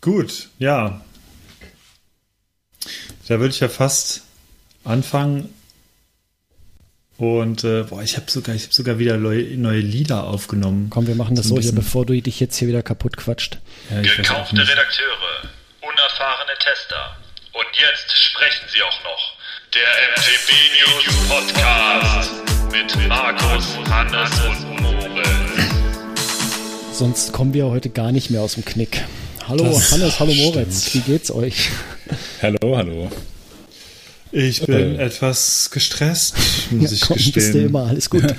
Gut, ja. Da würde ich ja fast anfangen. Und äh, boah, ich habe sogar, ich habe sogar wieder neue, neue Lieder aufgenommen. Komm, wir machen das so, so hier, bevor du dich jetzt hier wieder kaputt quatscht. Ja, Gekaufte Redakteure, unerfahrene Tester. Und jetzt sprechen sie auch noch. Der MTB News Podcast mit Markus, Hannes und Moritz. Sonst kommen wir heute gar nicht mehr aus dem Knick. Hallo das Hannes, hallo Moritz, stimmt. wie geht's euch? Hallo, hallo. Ich bin äh. etwas gestresst, muss ja, ich komm, gestehen. Bist du immer, alles gut.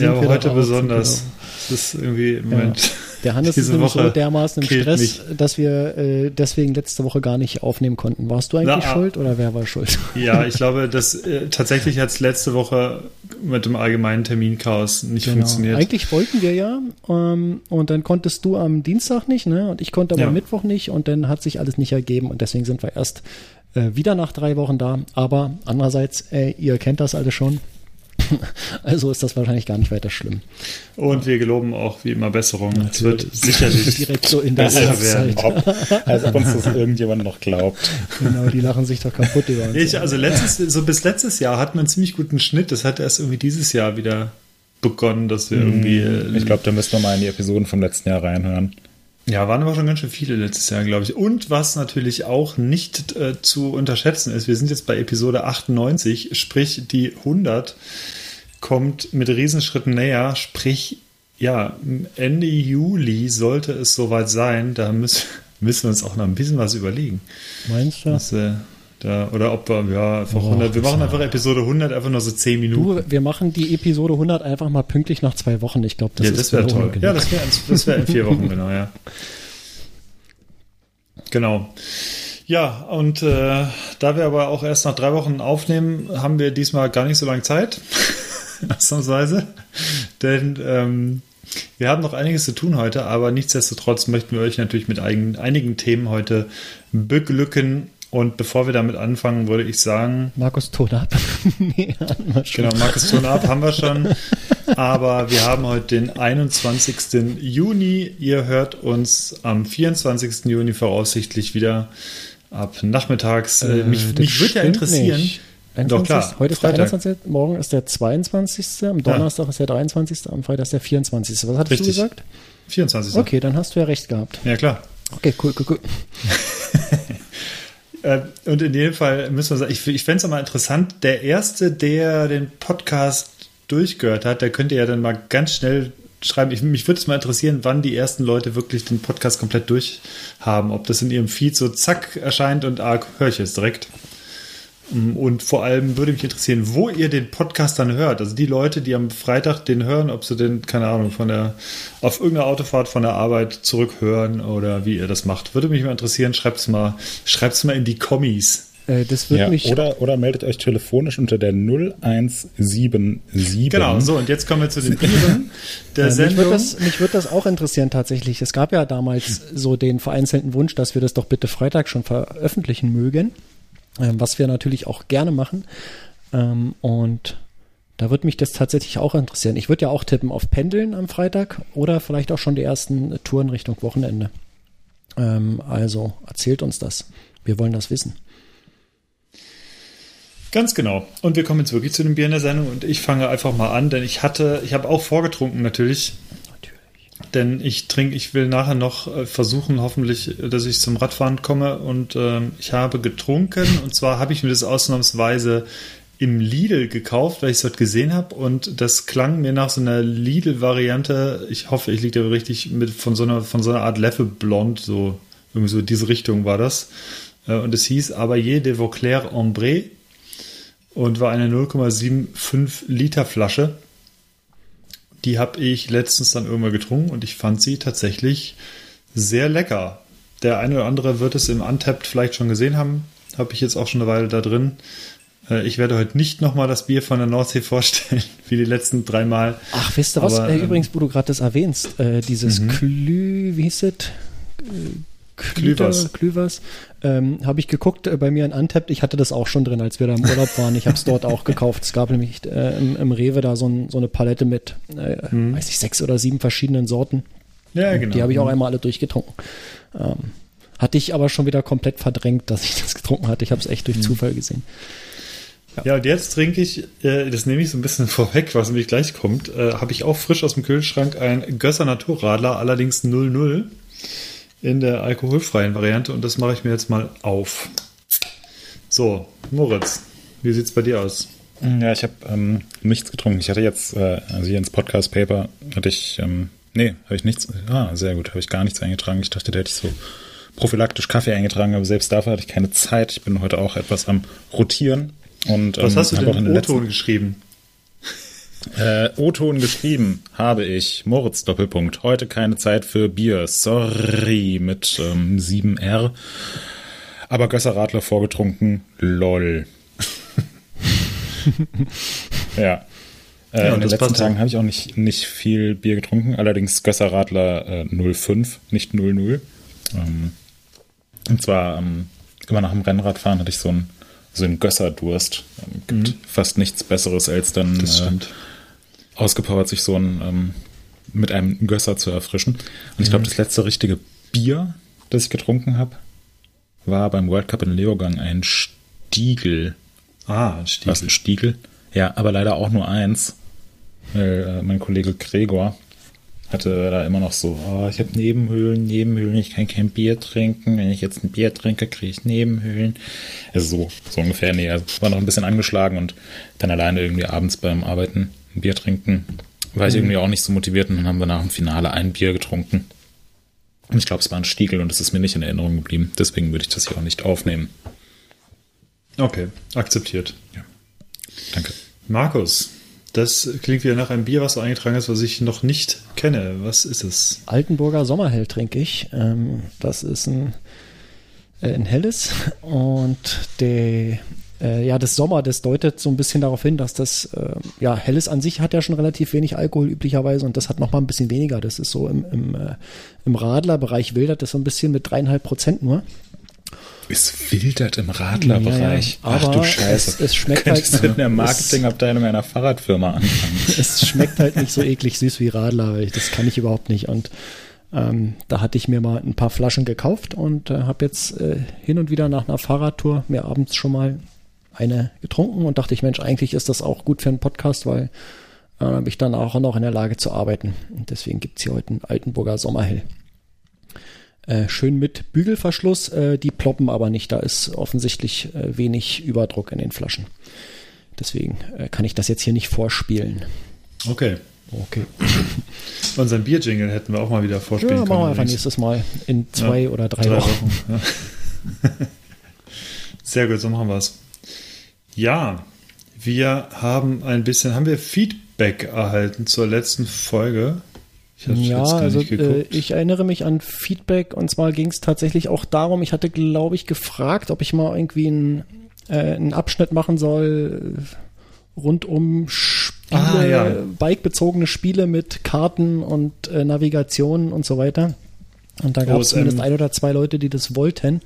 ja, aber heute besonders. Genau. Das ist irgendwie im Moment. Ja. Der Hannes ist nämlich Woche so dermaßen im Stress, mich. dass wir äh, deswegen letzte Woche gar nicht aufnehmen konnten. Warst du eigentlich Na, schuld oder wer war schuld? Ja, ich glaube, dass äh, tatsächlich hat es letzte Woche mit dem allgemeinen Terminchaos nicht genau. funktioniert. Eigentlich wollten wir ja ähm, und dann konntest du am Dienstag nicht, ne? Und ich konnte aber ja. am Mittwoch nicht und dann hat sich alles nicht ergeben und deswegen sind wir erst äh, wieder nach drei Wochen da. Aber andererseits, äh, ihr kennt das alle schon. Also ist das wahrscheinlich gar nicht weiter schlimm. Und wir geloben auch wie immer Besserung. Es wird sicherlich direkt so in der besser werden. Ob, als ob uns das irgendjemand noch glaubt. Genau, die lachen sich doch kaputt über uns. Ich, also letztes, so bis letztes Jahr hatten wir einen ziemlich guten Schnitt. Das hat erst irgendwie dieses Jahr wieder begonnen, dass wir irgendwie. Äh, ich glaube, da müssen wir mal in die Episoden vom letzten Jahr reinhören. Ja, waren aber schon ganz schön viele letztes Jahr, glaube ich. Und was natürlich auch nicht äh, zu unterschätzen ist, wir sind jetzt bei Episode 98, sprich die 100 kommt mit Riesenschritten näher, sprich, ja, Ende Juli sollte es soweit sein, da müssen, müssen wir uns auch noch ein bisschen was überlegen. Meinst du? Das, äh, da, oder ob wir, ja, einfach oh, 100, wir machen einfach Episode 100, einfach nur so 10 Minuten. Du, wir machen die Episode 100 einfach mal pünktlich nach zwei Wochen. Ich glaube, das, ja, das wäre toll. Genug. Ja, das wäre das wär in vier Wochen, genau, ja. Genau. Ja, und äh, da wir aber auch erst nach drei Wochen aufnehmen, haben wir diesmal gar nicht so lange Zeit. Ausnahmsweise. Denn ähm, wir haben noch einiges zu tun heute, aber nichtsdestotrotz möchten wir euch natürlich mit einigen, einigen Themen heute beglücken. Und bevor wir damit anfangen, würde ich sagen. Markus Ton ab. nee, genau, Markus Ton ab haben wir schon. Aber wir haben heute den 21. Juni. Ihr hört uns am 24. Juni voraussichtlich wieder ab nachmittags. Äh, mich, mich würde ja interessieren. Nicht. 21. Doch, klar. Heute ist Freitag. der 21. Morgen ist der 22. Am Donnerstag ja. ist der 23. Am Freitag ist der 24. Was hattest Richtig. du gesagt? 24. Okay, dann hast du ja recht gehabt. Ja, klar. Okay, cool, cool, cool. Äh, und in jedem Fall müssen wir sagen, ich, ich fände es mal interessant, der Erste, der den Podcast durchgehört hat, der könnte ja dann mal ganz schnell schreiben. Ich, mich würde es mal interessieren, wann die ersten Leute wirklich den Podcast komplett durchhaben. Ob das in ihrem Feed so zack erscheint und ah, höre ich es direkt. Und vor allem würde mich interessieren, wo ihr den Podcast dann hört. Also die Leute, die am Freitag den hören, ob sie den, keine Ahnung, von der, auf irgendeiner Autofahrt von der Arbeit zurückhören oder wie ihr das macht. Würde mich mal interessieren. Schreibt's mal, schreibt's mal in die Kommis. Äh, das wird ja, mich. Oder, oder meldet euch telefonisch unter der 0177. Genau, so, und jetzt kommen wir zu den Bieren der äh, Sendung. Mich würde, das, mich würde das auch interessieren tatsächlich. Es gab ja damals so den vereinzelten Wunsch, dass wir das doch bitte Freitag schon veröffentlichen mögen. Ähm, was wir natürlich auch gerne machen. Ähm, und da würde mich das tatsächlich auch interessieren. Ich würde ja auch tippen auf Pendeln am Freitag oder vielleicht auch schon die ersten Touren Richtung Wochenende. Ähm, also erzählt uns das. Wir wollen das wissen. Ganz genau. Und wir kommen jetzt wirklich zu dem Bier in der Sendung und ich fange einfach mal an, denn ich hatte, ich habe auch vorgetrunken natürlich denn ich trinke, ich will nachher noch äh, versuchen, hoffentlich, dass ich zum Radfahren komme und äh, ich habe getrunken und zwar habe ich mir das ausnahmsweise im Lidl gekauft, weil ich es dort gesehen habe und das klang mir nach so einer Lidl-Variante. Ich hoffe, ich liege da richtig mit von so einer von so einer Art Leffe Blond, so irgendwie so diese Richtung war das. Äh, und es hieß Abaye de Vauclair Ambré und war eine 0,75 Liter Flasche. Die habe ich letztens dann irgendwann getrunken und ich fand sie tatsächlich sehr lecker. Der eine oder andere wird es im Untapped vielleicht schon gesehen haben. Habe ich jetzt auch schon eine Weile da drin. Äh, ich werde heute nicht nochmal das Bier von der Nordsee vorstellen, wie die letzten drei Mal. Ach, wisst ihr was? äh, ähm, übrigens, wo du gerade das erwähnst, äh, dieses mhm. Klü, wie hieß es? Klüvers. Klüvers. Ähm, habe ich geguckt äh, bei mir in Untapped. Ich hatte das auch schon drin, als wir da im Urlaub waren. Ich habe es dort auch gekauft. Es gab nämlich äh, im, im, Rewe da so, ein, so, eine Palette mit, äh, mhm. weiß ich, sechs oder sieben verschiedenen Sorten. Ja, Und genau. Die habe ich auch einmal alle durchgetrunken. Ähm, hatte ich aber schon wieder komplett verdrängt, dass ich das getrunken hatte. Ich habe es echt durch Zufall gesehen. Ja, und jetzt trinke ich, äh, das nehme ich so ein bisschen vorweg, was nämlich gleich kommt, äh, habe ich auch frisch aus dem Kühlschrank ein Gösser Naturradler, allerdings 00 in der alkoholfreien Variante und das mache ich mir jetzt mal auf. So, Moritz, wie sieht's bei dir aus? Ja, ich habe ähm, nichts getrunken. Ich hatte jetzt, äh, also hier ins Podcast-Paper hatte ich, ähm, nee, habe ich nichts, ah, sehr gut, habe ich gar nichts eingetragen. Ich dachte, da hätte ich so prophylaktisch Kaffee eingetragen, aber selbst dafür hatte ich keine Zeit. Ich bin heute auch etwas am Rotieren. Und, Was ähm, hast du denn auch in in den O-Ton geschrieben? Äh, O-Ton geschrieben habe ich. Moritz Doppelpunkt. Heute keine Zeit für Bier. Sorry. Mit ähm, 7R. Aber Gösser-Radler vorgetrunken. Lol. ja. Äh, Ja, in den letzten Tagen habe ich auch nicht, nicht viel Bier getrunken. Allerdings Gösser-Radler äh, 05, nicht 00. Ähm, und zwar ähm, immer nach dem Rennradfahren hatte ich so einen, so einen Gösser-Durst. Ähm, gibt fast nichts Besseres als dann Mhm. Das äh, stimmt. Ausgepowert, sich so ein ähm, mit einem Gösser zu erfrischen. Und ich glaube, das letzte richtige Bier, das ich getrunken habe, war beim World Cup in Leogang ein Stiegel. Ah, ein Stiefel. Was ein Stiegel? Ja, aber leider auch nur eins. Weil, äh, mein Kollege Gregor hatte da immer noch so, oh, ich habe Nebenhöhlen, Nebenhöhlen, ich kann kein Bier trinken. Wenn ich jetzt ein Bier trinke, kriege ich Nebenhöhlen. Also so, so ungefähr. Nee, also war noch ein bisschen angeschlagen und dann alleine irgendwie abends beim Arbeiten ein Bier trinken. War ich irgendwie auch nicht so motiviert und dann haben wir nach dem Finale ein Bier getrunken. Und ich glaube, es war ein Stiegel und es ist mir nicht in Erinnerung geblieben. Deswegen würde ich das hier auch nicht aufnehmen. Okay, akzeptiert. Danke. Markus, das klingt wieder nach einem Bier, was du eingetragen hast, was ich noch nicht kenne. Was ist es? Altenburger Sommerhell trinke ich. Ähm, das ist ein, äh, ein helles und der äh, ja, das Sommer, das deutet so ein bisschen darauf hin, dass das, äh, ja, Helles an sich hat ja schon relativ wenig Alkohol üblicherweise und das hat noch mal ein bisschen weniger. Das ist so im, im, äh, im Radlerbereich wildert das so ein bisschen mit dreieinhalb Prozent nur. Es wildert im Radlerbereich. Ja, ja. Ach du Scheiße. es- es schmeckt halt- du in der Marketingabteilung einer Fahrradfirma anfangen. es schmeckt halt nicht so eklig süß wie Radler, das kann ich überhaupt nicht. Und ähm, da hatte ich mir mal ein paar Flaschen gekauft und äh, habe jetzt äh, hin und wieder nach einer Fahrradtour mir abends schon mal eine getrunken und dachte ich, Mensch, eigentlich ist das auch gut für einen Podcast, weil äh, bin ich dann auch noch in der Lage zu arbeiten. Und deswegen gibt's hier heute einen Altenburger Sommerhell. Äh, schön mit Bügelverschluss, äh, die ploppen aber nicht. Da ist offensichtlich äh, wenig Überdruck in den Flaschen. Deswegen äh, kann ich das jetzt hier nicht vorspielen. Okay. Okay. Unseren Bierjingle hätten wir auch mal wieder vorspielen Ja, können. machen wir einfach nächstes Mal in zwei Ja, oder drei, Wochen. Ja. Sehr gut, so machen wir es. Ja, wir haben ein bisschen, haben wir Feedback erhalten zur letzten Folge? Ich habe Ja, jetzt gar also nicht äh, ich erinnere mich an Feedback und zwar ging es tatsächlich auch darum, ich hatte, glaube ich, gefragt, ob ich mal irgendwie einen, äh, einen Abschnitt machen soll äh, rund um Spiele, Ah, ja. bikebezogene Spiele mit Karten und äh, Navigation und so weiter. Und da gab es zumindest ein oder zwei Leute, die das wollten.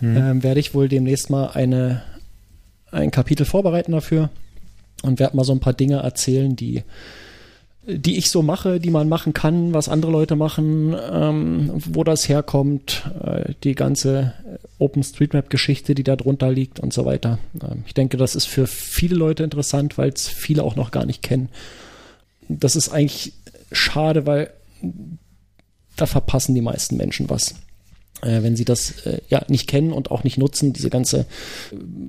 Mhm. Ähm, werde ich wohl demnächst mal eine, ein Kapitel vorbereiten dafür und werde mal so ein paar Dinge erzählen, die die ich so mache, die man machen kann, was andere Leute machen, ähm, wo das herkommt, äh, die ganze OpenStreetMap-Geschichte, die da drunter liegt und so weiter. Ähm, ich denke, das ist für viele Leute interessant, weil es viele auch noch gar nicht kennen. Das ist eigentlich schade, weil da verpassen die meisten Menschen was. Äh, wenn sie das äh, ja nicht kennen und auch nicht nutzen, diese ganze äh,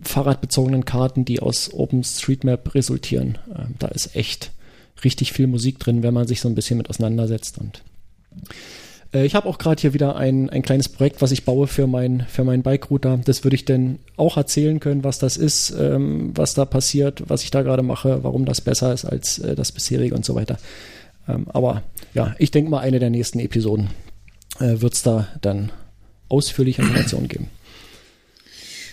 fahrradbezogenen Karten, die aus OpenStreetMap resultieren. Ähm, da ist echt richtig viel Musik drin, wenn man sich so ein bisschen mit auseinandersetzt. Und ich habe auch gerade hier wieder ein, ein kleines Projekt, was ich baue für mein für meinen Bike-Router. Das würde ich denn auch erzählen können, was das ist, ähm, was da passiert, was ich da gerade mache, warum das besser ist als äh, das bisherige und so weiter. Ähm, aber ja, ich denke mal, eine der nächsten Episoden äh, wird es da dann ausführliche Informationen geben.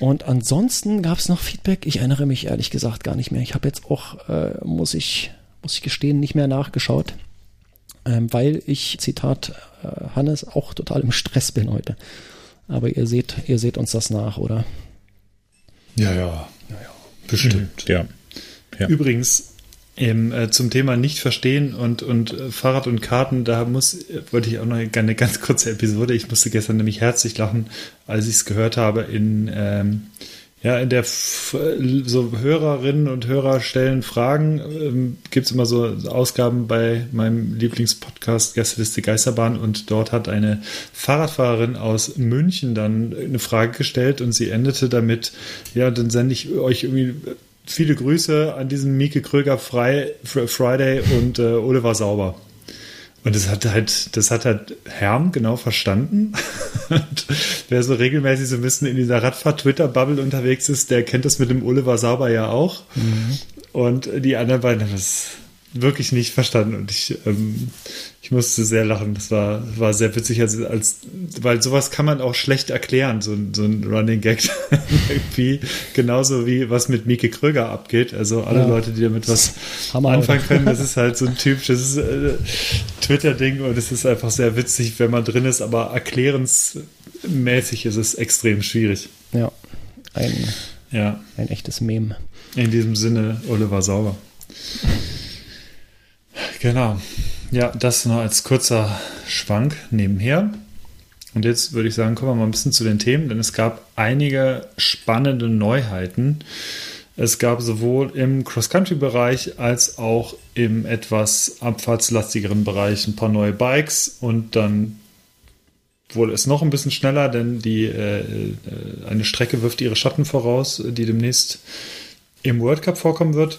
Und ansonsten gab es noch Feedback. Ich erinnere mich ehrlich gesagt gar nicht mehr. Ich habe jetzt auch, äh, muss ich muss ich gestehen, nicht mehr nachgeschaut, ähm, weil ich, Zitat äh, Hannes, auch total im Stress bin heute. Aber ihr seht, ihr seht uns das nach, oder? ja, ja, ja, ja, bestimmt. Ja. ja. Übrigens, Im, äh, zum Thema nicht verstehen und, und äh, Fahrrad und Karten, da muss, wollte ich auch noch eine ganz kurze Episode. Ich musste gestern nämlich herzlich lachen, als ich es gehört habe in, ähm, ja, in der F so Hörerinnen und Hörer stellen Fragen. Ähm, Gibt es immer so Ausgaben bei meinem Lieblingspodcast Gästeliste Geisterbahn und dort hat eine Fahrradfahrerin aus München dann eine Frage gestellt und sie endete damit, ja, dann sende ich euch irgendwie viele Grüße an diesen Mieke Kröger Friday und äh, Oliver Sauber. Und das hat halt, das hat halt Herm genau verstanden. wer so regelmäßig so ein bisschen in dieser Radfahrt-Twitter-Bubble unterwegs ist, der kennt das mit dem Oliver Sauber ja auch. Mhm. Und die anderen beiden haben das wirklich nicht verstanden. Und ich, ähm, ich musste sehr lachen. Das war, war sehr witzig, als, als, weil sowas kann man auch schlecht erklären, so, so ein Running Gag. Irgendwie genauso wie was mit Mieke Kröger abgeht. Also alle ja. Leute, die damit was Hammer anfangen können, das ist halt so ein Typ, das ist äh, Twitter-Ding und es ist einfach sehr witzig, wenn man drin ist, aber erklärensmäßig ist es extrem schwierig. Ja, ein, ja. ein echtes Meme. In diesem Sinne, Oliver Sauber. Genau. Ja, das noch als kurzer Schwank nebenher. Und jetzt würde ich sagen, kommen wir mal ein bisschen zu den Themen, denn es gab einige spannende Neuheiten. Es gab sowohl im Cross-Country-Bereich als auch im etwas abfahrtslastigeren Bereich ein paar neue Bikes und dann wurde es noch ein bisschen schneller, denn die äh, äh eine Strecke wirft ihre Schatten voraus, die demnächst im World Cup vorkommen wird.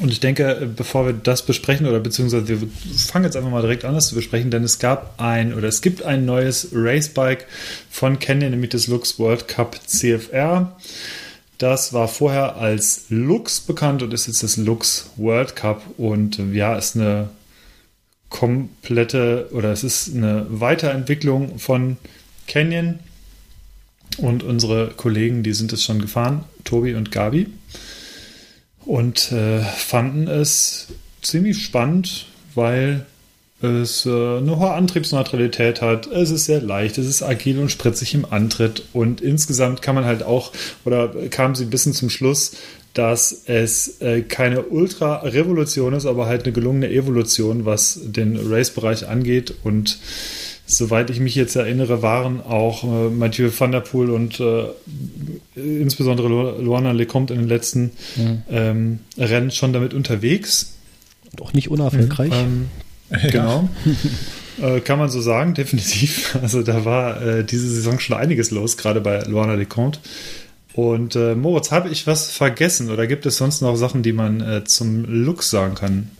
Und ich denke, bevor wir das besprechen, oder beziehungsweise wir fangen jetzt einfach mal direkt an, das zu besprechen, denn es gab ein, oder es gibt ein neues Racebike von Canyon, nämlich das Lux World Cup CFR. Das war vorher als Lux bekannt und ist jetzt das Lux World Cup. Und ja, ist eine komplette, oder es ist eine Weiterentwicklung von Canyon. Und unsere Kollegen, die sind es schon gefahren, Tobi und Gabi und äh, fanden es ziemlich spannend, weil es äh, eine hohe Antriebsneutralität hat. Es ist sehr leicht, es ist agil und spritzig im Antritt und insgesamt kann man halt auch, oder kam sie ein bisschen zum Schluss, dass es äh, keine Ultra-Revolution ist, aber halt eine gelungene Evolution, was den Race-Bereich angeht und soweit ich mich jetzt erinnere, waren auch äh, Mathieu van der Poel und äh, insbesondere Luana Lecomte in den letzten mhm. ähm, Rennen schon damit unterwegs. Und auch nicht unerfolgreich. Ähm, genau. äh, kann man so sagen, definitiv. Also da war äh, diese Saison schon einiges los, gerade bei Luana Lecomte. Und äh, Moritz, habe ich was vergessen oder gibt es sonst noch Sachen, die man äh, zum Look sagen kann?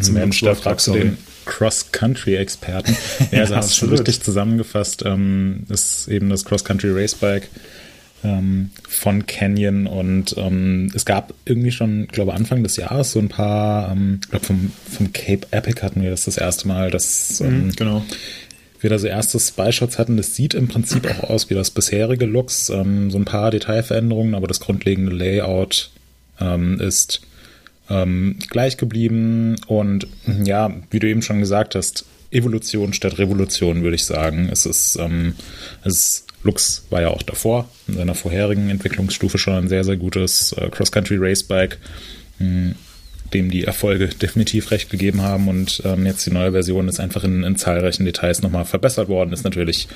Zum da fragst du den Cross-Country-Experten. Ja, also ja, hast du schon richtig zusammengefasst. Ähm, ist eben das Cross-Country Racebike ähm, von Canyon und ähm, es gab irgendwie schon, glaube Anfang des Jahres so ein paar, ähm, ich glaube vom, vom Cape Epic hatten wir das das erste Mal, dass mhm, ähm, genau. wir da so erste Spy-Shots hatten. Das sieht im Prinzip auch aus wie das bisherige Lux, ähm, so ein paar Detailveränderungen, aber das grundlegende Layout ähm, ist ähm, gleich geblieben. Und ja, wie du eben schon gesagt hast, Evolution statt Revolution, würde ich sagen. Es ist, ähm, es ist, Lux war ja auch davor, in seiner vorherigen Entwicklungsstufe schon ein sehr, sehr gutes äh, Cross-Country-Racebike, dem die Erfolge definitiv recht gegeben haben. Und ähm, jetzt die neue Version ist einfach in, in zahlreichen Details nochmal verbessert worden, ist natürlich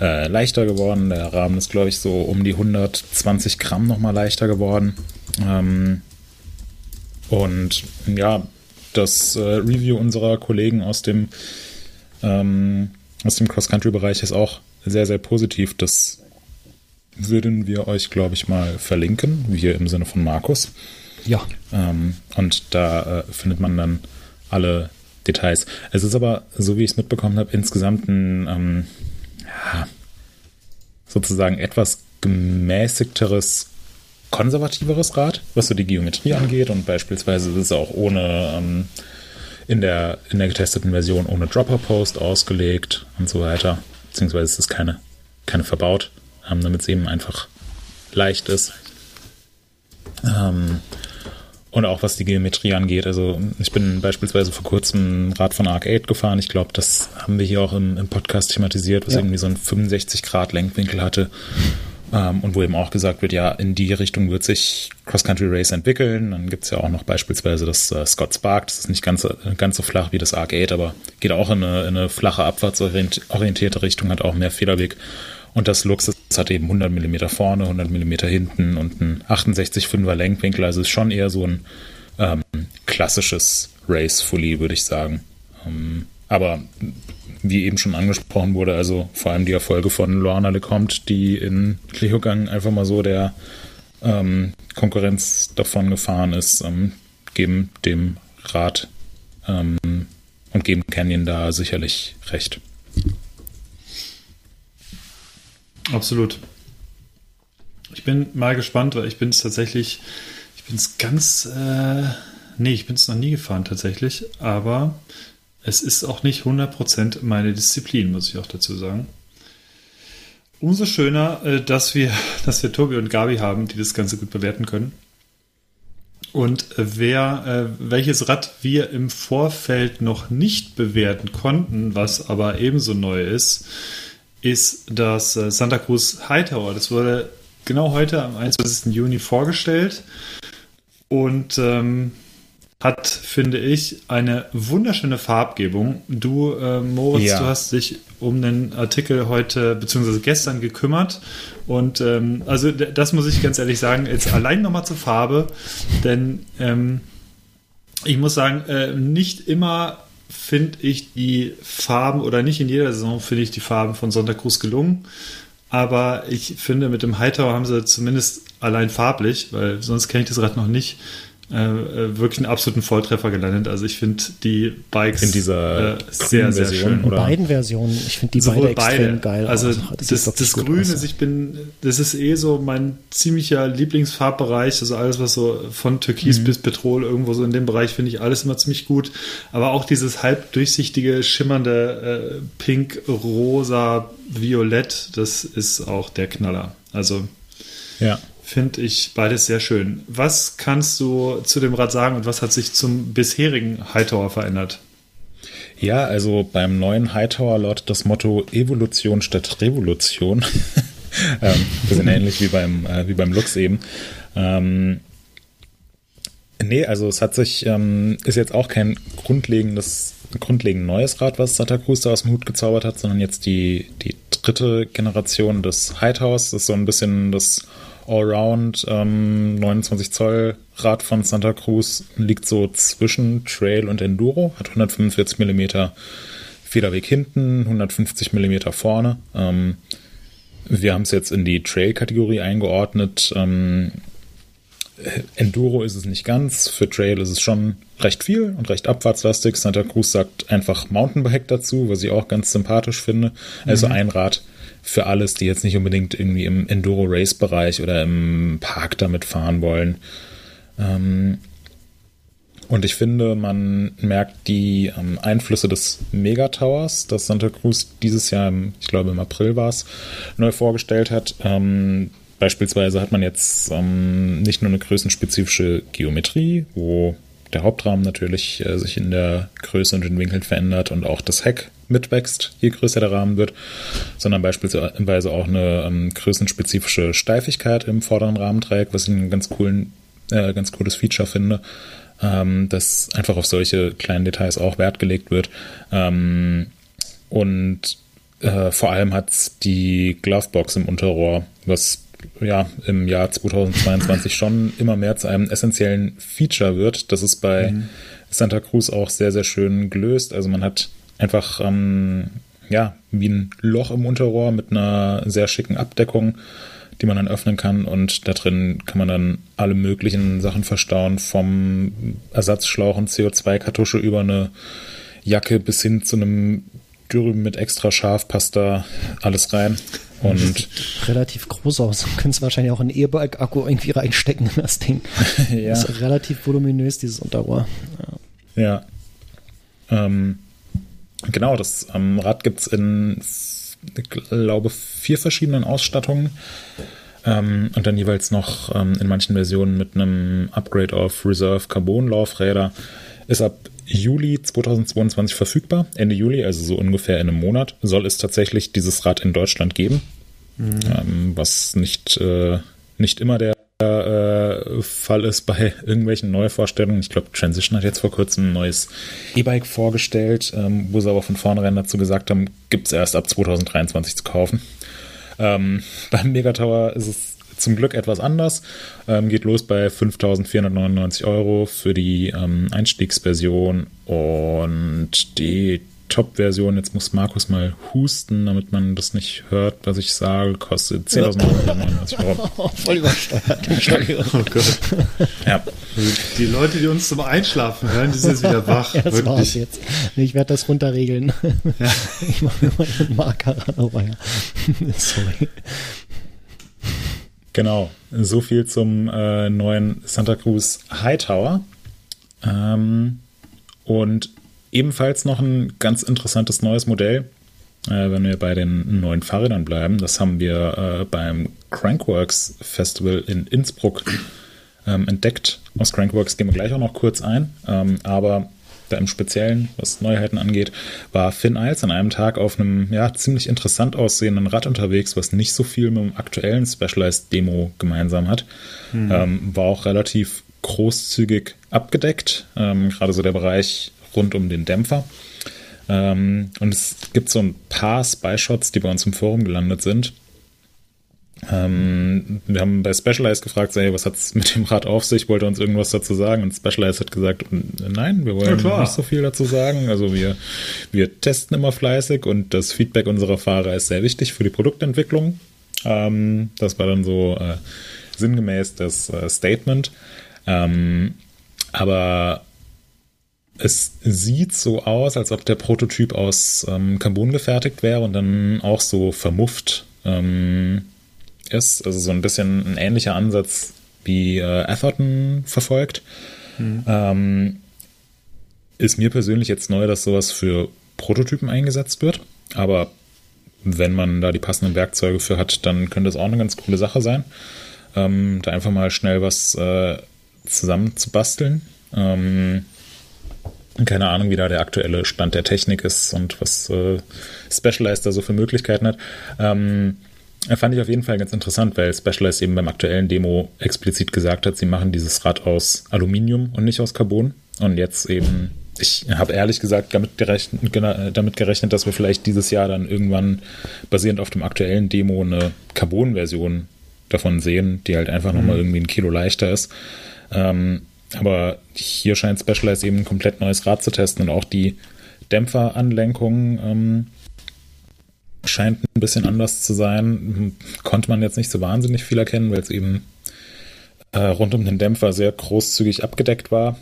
äh, leichter geworden. Der Rahmen ist, glaube ich, so um die 120 Gramm nochmal leichter geworden. Ähm, und ja, das äh, Review unserer Kollegen aus dem, ähm, aus dem Cross-Country-Bereich ist auch sehr, sehr positiv. Das würden wir euch, glaube ich, mal verlinken, hier im Sinne von Markus. Ja. Ähm, und da äh, findet man dann alle Details. Es ist aber, so wie ich es mitbekommen habe, insgesamt ein ähm, ja, sozusagen etwas gemäßigteres konservativeres Rad, was so die Geometrie angeht und beispielsweise ist es auch ohne ähm, in der in der getesteten Version ohne Dropper Post ausgelegt und so weiter, beziehungsweise ist es keine keine verbaut, ähm, damit es eben einfach leicht ist. Ähm, und auch was die Geometrie angeht. Also ich bin beispielsweise vor kurzem ein Rad von Arc 8 gefahren. Ich glaube, das haben wir hier auch im, im Podcast thematisiert, was ja. irgendwie so einen 65 Grad Lenkwinkel hatte Ähm, und wo eben auch gesagt wird, ja, in die Richtung wird sich Cross-Country Race entwickeln. Dann gibt's ja auch noch beispielsweise das äh, Scott Spark, das ist nicht ganz, ganz so flach wie das Arc 8, aber geht auch in eine, in eine flache, abwärtsorientierte Richtung, hat auch mehr Federweg. Und das Luxus hat eben 100 mm vorne, 100 mm hinten und ein 68,5er Lenkwinkel. Also ist schon eher so ein ähm, klassisches Race-Fully, würde ich sagen. Ähm, aber wie eben schon angesprochen wurde, also vor allem die Erfolge von Lorna Lecomte, die in Leogang einfach mal so der ähm, Konkurrenz davon gefahren ist, ähm, geben dem Rad ähm, und geben Canyon da sicherlich recht. Absolut. Ich bin mal gespannt, weil ich bin es tatsächlich, ich bin es ganz, äh, nee, ich bin es noch nie gefahren tatsächlich, aber es ist auch nicht 100% meine Disziplin, muss ich auch dazu sagen. Umso schöner, äh, dass wir, dass wir Tobi und Gabi haben, die das Ganze gut bewerten können. Und äh, wer, äh, welches Rad wir im Vorfeld noch nicht bewerten konnten, was aber ebenso neu ist, ist das Santa Cruz Hightower. Das wurde genau heute am 21. Juni vorgestellt. Und ähm, hat, finde ich, eine wunderschöne Farbgebung. Du, äh, Moritz, ja. du hast dich um den Artikel heute bzw. gestern gekümmert. Und ähm, also das muss ich ganz ehrlich sagen, jetzt allein nochmal zur Farbe, denn ähm, ich muss sagen, äh, nicht immer finde ich die Farben oder nicht in jeder Saison finde ich die Farben von Santa Cruz gelungen. Aber ich finde, mit dem Hightower haben sie zumindest allein farblich, weil sonst kenne ich das Rad noch nicht, äh, äh, wirklich einen absoluten Volltreffer gelandet. Also ich finde die Bikes in dieser äh, sehr, sehr schön. In beiden Versionen. Ich finde die Sowohl beide extrem geil. Also aus. das, das, das Grüne, aus, ich bin, das ist eh so mein ziemlicher Lieblingsfarbbereich. Also alles, was so von Türkis mhm. bis Petrol irgendwo so in dem Bereich finde ich alles immer ziemlich gut. Aber auch dieses halb durchsichtige, schimmernde äh, Pink, Rosa, Violett, das ist auch der Knaller. Also ja finde ich beides sehr schön. Was kannst du zu dem Rad sagen und was hat sich zum bisherigen Hightower verändert? Ja, also beim neuen Hightower lautet das Motto Evolution statt Revolution. ähm, bisschen ähnlich wie beim, äh, wie beim Lux eben. Ähm, nee, also es hat sich, ähm, ist jetzt auch kein grundlegendes, grundlegend neues Rad, was Santa Cruz da aus dem Hut gezaubert hat, sondern jetzt die, die dritte Generation des Hightowers. Das ist so ein bisschen das Allround ähm, 29 Zoll Rad von Santa Cruz liegt so zwischen Trail und Enduro, hat 145 mm Federweg hinten, 150 mm vorne. Ähm, wir haben es jetzt in die Trail-Kategorie eingeordnet. Ähm, Enduro ist es nicht ganz, für Trail ist es schon recht viel und recht abfahrtslastig. Santa Cruz sagt einfach Mountainbike dazu, was ich auch ganz sympathisch finde. Also mhm. ein Rad für alles, die jetzt nicht unbedingt irgendwie im Enduro-Race-Bereich oder im Park damit fahren wollen. Ähm, und ich finde, man merkt die ähm, Einflüsse des Megatowers, das Santa Cruz dieses Jahr, ich glaube im April war es, neu vorgestellt hat. Ähm, beispielsweise hat man jetzt ähm, nicht nur eine größenspezifische Geometrie, wo der Hauptrahmen natürlich äh, sich in der Größe und den Winkeln verändert und auch das Heck mitwächst, je größer der Rahmen wird, sondern beispielsweise auch eine ähm, größenspezifische Steifigkeit im vorderen Rahmenträg, was ich einen ganz coolen, äh, ganz cooles Feature finde, ähm, dass einfach auf solche kleinen Details auch Wert gelegt wird. Ähm, und äh, vor allem hat es die Glovebox im Unterrohr, was ja im Jahr 2022 schon immer mehr zu einem essentiellen Feature wird. Das ist bei mhm. Santa Cruz auch sehr, sehr schön gelöst. Also man hat einfach ähm, ja wie ein Loch im Unterrohr mit einer sehr schicken Abdeckung, die man dann öffnen kann und da drin kann man dann alle möglichen Sachen verstauen, vom Ersatzschlauch und CO2-Kartusche über eine Jacke bis hin zu einem Dürüm mit extra Schafpasta, alles rein. Und relativ groß aus. Du könntest wahrscheinlich auch einen E-Bike-Akku irgendwie reinstecken in das Ding. ja. Das ist relativ voluminös, dieses Unterrohr. Ja. ja. Ähm, genau, das ähm, Rad gibt es in, ich glaube, vier verschiedenen Ausstattungen. Ähm, und dann jeweils noch ähm, in manchen Versionen mit einem Upgrade auf Reserve Carbon Laufräder. Ist ab Juli 2022 verfügbar. Ende Juli, also so ungefähr in einem Monat, soll es tatsächlich dieses Rad in Deutschland geben. mhm. ähm, was nicht, äh, nicht immer der äh, Fall ist bei irgendwelchen Neuvorstellungen. Ich glaube, Transition hat jetzt vor kurzem ein neues E-Bike vorgestellt, ähm, wo sie aber von vornherein dazu gesagt haben, gibt es erst ab 2023 zu kaufen. Ähm, beim Megatower ist es zum Glück etwas anders. Ähm, geht los bei 5.499 Euro für die ähm, Einstiegsversion und die Top-Version, jetzt muss Markus mal husten, damit man das nicht hört, was ich sage, kostet 10.999 Euro. Voll übersteuert. Oh Gott. Ja. Die Leute, die uns zum Einschlafen hören, die sind jetzt wieder wach. Ja, das war's jetzt. Ich werde das runterregeln. Ja. Ich mache mir mal einen Marker ran. Oh, ja. Sorry. Genau, so viel zum äh, neuen Santa Cruz Hightower. Ähm, und ebenfalls noch ein ganz interessantes neues Modell, äh, wenn wir bei den neuen Fahrrädern bleiben. Das haben wir äh, beim Crankworks Festival in Innsbruck ähm, entdeckt. Aus Crankworks gehen wir gleich auch noch kurz ein. Ähm, aber da im Speziellen, was Neuheiten angeht, war Finn Iles an einem Tag auf einem ja, ziemlich interessant aussehenden Rad unterwegs, was nicht so viel mit dem aktuellen Specialized Demo gemeinsam hat. Mhm. Ähm, war auch relativ großzügig abgedeckt, ähm, gerade so der Bereich rund um den Dämpfer. Ähm, und es gibt so ein paar Spy-Shots, die bei uns im Forum gelandet sind. Ähm, wir haben bei Specialized gefragt, hey, was hat's mit dem Rad auf sich? Wollte uns irgendwas dazu sagen? Und Specialized hat gesagt, nein, wir wollen ja, nicht so viel dazu sagen. Also wir, wir testen immer fleißig und das Feedback unserer Fahrer ist sehr wichtig für die Produktentwicklung. Ähm, das war dann so äh, sinngemäß das äh, Statement. Ähm, aber es sieht so aus, als ob der Prototyp aus ähm, Carbon gefertigt wäre und dann auch so vermufft ähm, ist. Also so ein bisschen ein ähnlicher Ansatz wie äh, Atherton verfolgt. Mhm. Ähm, ist mir persönlich jetzt neu, dass sowas für Prototypen eingesetzt wird. Aber wenn man da die passenden Werkzeuge für hat, dann könnte es auch eine ganz coole Sache sein. Ähm, da einfach mal schnell was äh, zusammenzubasteln. Ähm, keine Ahnung, wie da der aktuelle Stand der Technik ist und was äh, Specialized da so für Möglichkeiten hat. Ähm, fand ich auf jeden Fall ganz interessant, weil Specialized eben beim aktuellen Demo explizit gesagt hat, sie machen dieses Rad aus Aluminium und nicht aus Carbon. Und jetzt eben, ich habe ehrlich gesagt damit gerechnet, damit gerechnet, dass wir vielleicht dieses Jahr dann irgendwann basierend auf dem aktuellen Demo eine Carbon-Version davon sehen, die halt einfach mhm. nochmal irgendwie ein Kilo leichter ist. Ähm, aber hier scheint Specialized eben ein komplett neues Rad zu testen und auch die Dämpferanlenkung ähm, scheint ein bisschen anders zu sein. Konnte man jetzt nicht so wahnsinnig viel erkennen, weil es eben äh, rund um den Dämpfer sehr großzügig abgedeckt war.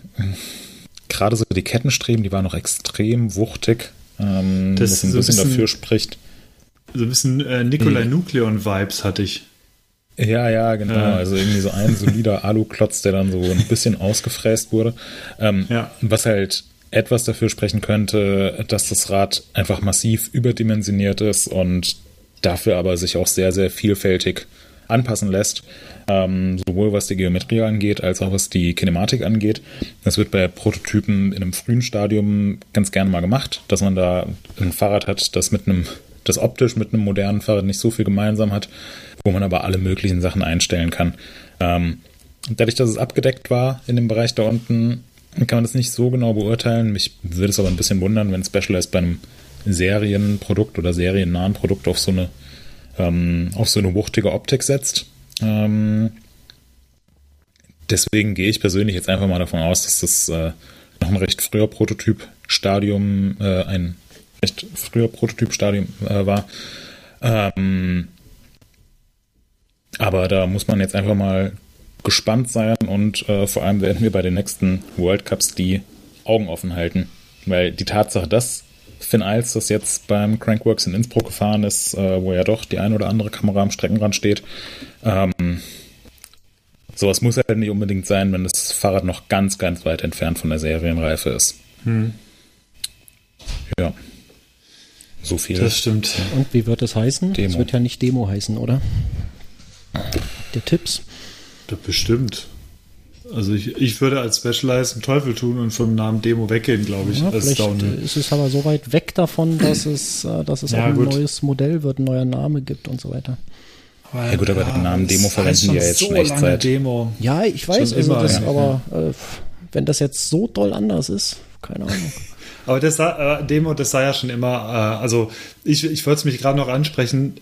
Gerade so die Kettenstreben, die waren noch extrem wuchtig, ähm, das was ein, so bisschen, bisschen dafür spricht. So ein bisschen äh, Nikolai hm. Nukleon-Vibes hatte ich. Ja, ja, genau. Ja. Also irgendwie so ein solider Aluklotz, der dann so ein bisschen ausgefräst wurde. Ähm, ja. Was halt etwas dafür sprechen könnte, dass das Rad einfach massiv überdimensioniert ist und dafür aber sich auch sehr, sehr vielfältig anpassen lässt. Ähm, sowohl was die Geometrie angeht, als auch was die Kinematik angeht. Das wird bei Prototypen in einem frühen Stadium ganz gerne mal gemacht, dass man da ein Fahrrad hat, das mit einem das optisch mit einem modernen Fahrrad nicht so viel gemeinsam hat, wo man aber alle möglichen Sachen einstellen kann. Ähm, dadurch, dass es abgedeckt war in dem Bereich da unten, kann man das nicht so genau beurteilen. Mich würde es aber ein bisschen wundern, wenn Specialized bei einem Serienprodukt oder seriennahen Produkt auf so eine, ähm, auf so eine wuchtige Optik setzt. Ähm, deswegen gehe ich persönlich jetzt einfach mal davon aus, dass das äh, noch ein recht früher Prototyp-Stadium, äh, ein recht früher Prototypstadium äh, war. Ähm, aber da muss man jetzt einfach mal gespannt sein und äh, vor allem werden wir bei den nächsten World Cups die Augen offen halten. Weil die Tatsache, dass Finn Eils das jetzt beim Crankworks in Innsbruck gefahren ist, äh, wo ja doch die ein oder andere Kamera am Streckenrand steht, ähm, sowas muss halt nicht unbedingt sein, wenn das Fahrrad noch ganz, ganz weit entfernt von der Serienreife ist. Hm. Ja. So viel. Das stimmt. Und wie wird das heißen? Es wird ja nicht Demo heißen, oder? Der Tipps. Das bestimmt. Also ich, ich würde als Specialized einen Teufel tun und vom Namen Demo weggehen, glaube ich. Ja, vielleicht Downhill. ist es aber so weit weg davon, dass es, äh, dass es Ja, auch ein gut. neues Modell wird, ein neuer Name gibt und so weiter. Ja gut, aber den Namen Demo verwenden die ja jetzt so schon echt seit- Demo. Ja, ich weiß, Schon also immer, das, ja. aber äh, wenn das jetzt so doll anders ist, keine Ahnung. Aber das äh, Demo, das sah ja schon immer, äh, also ich, ich wollte es mich gerade noch ansprechen,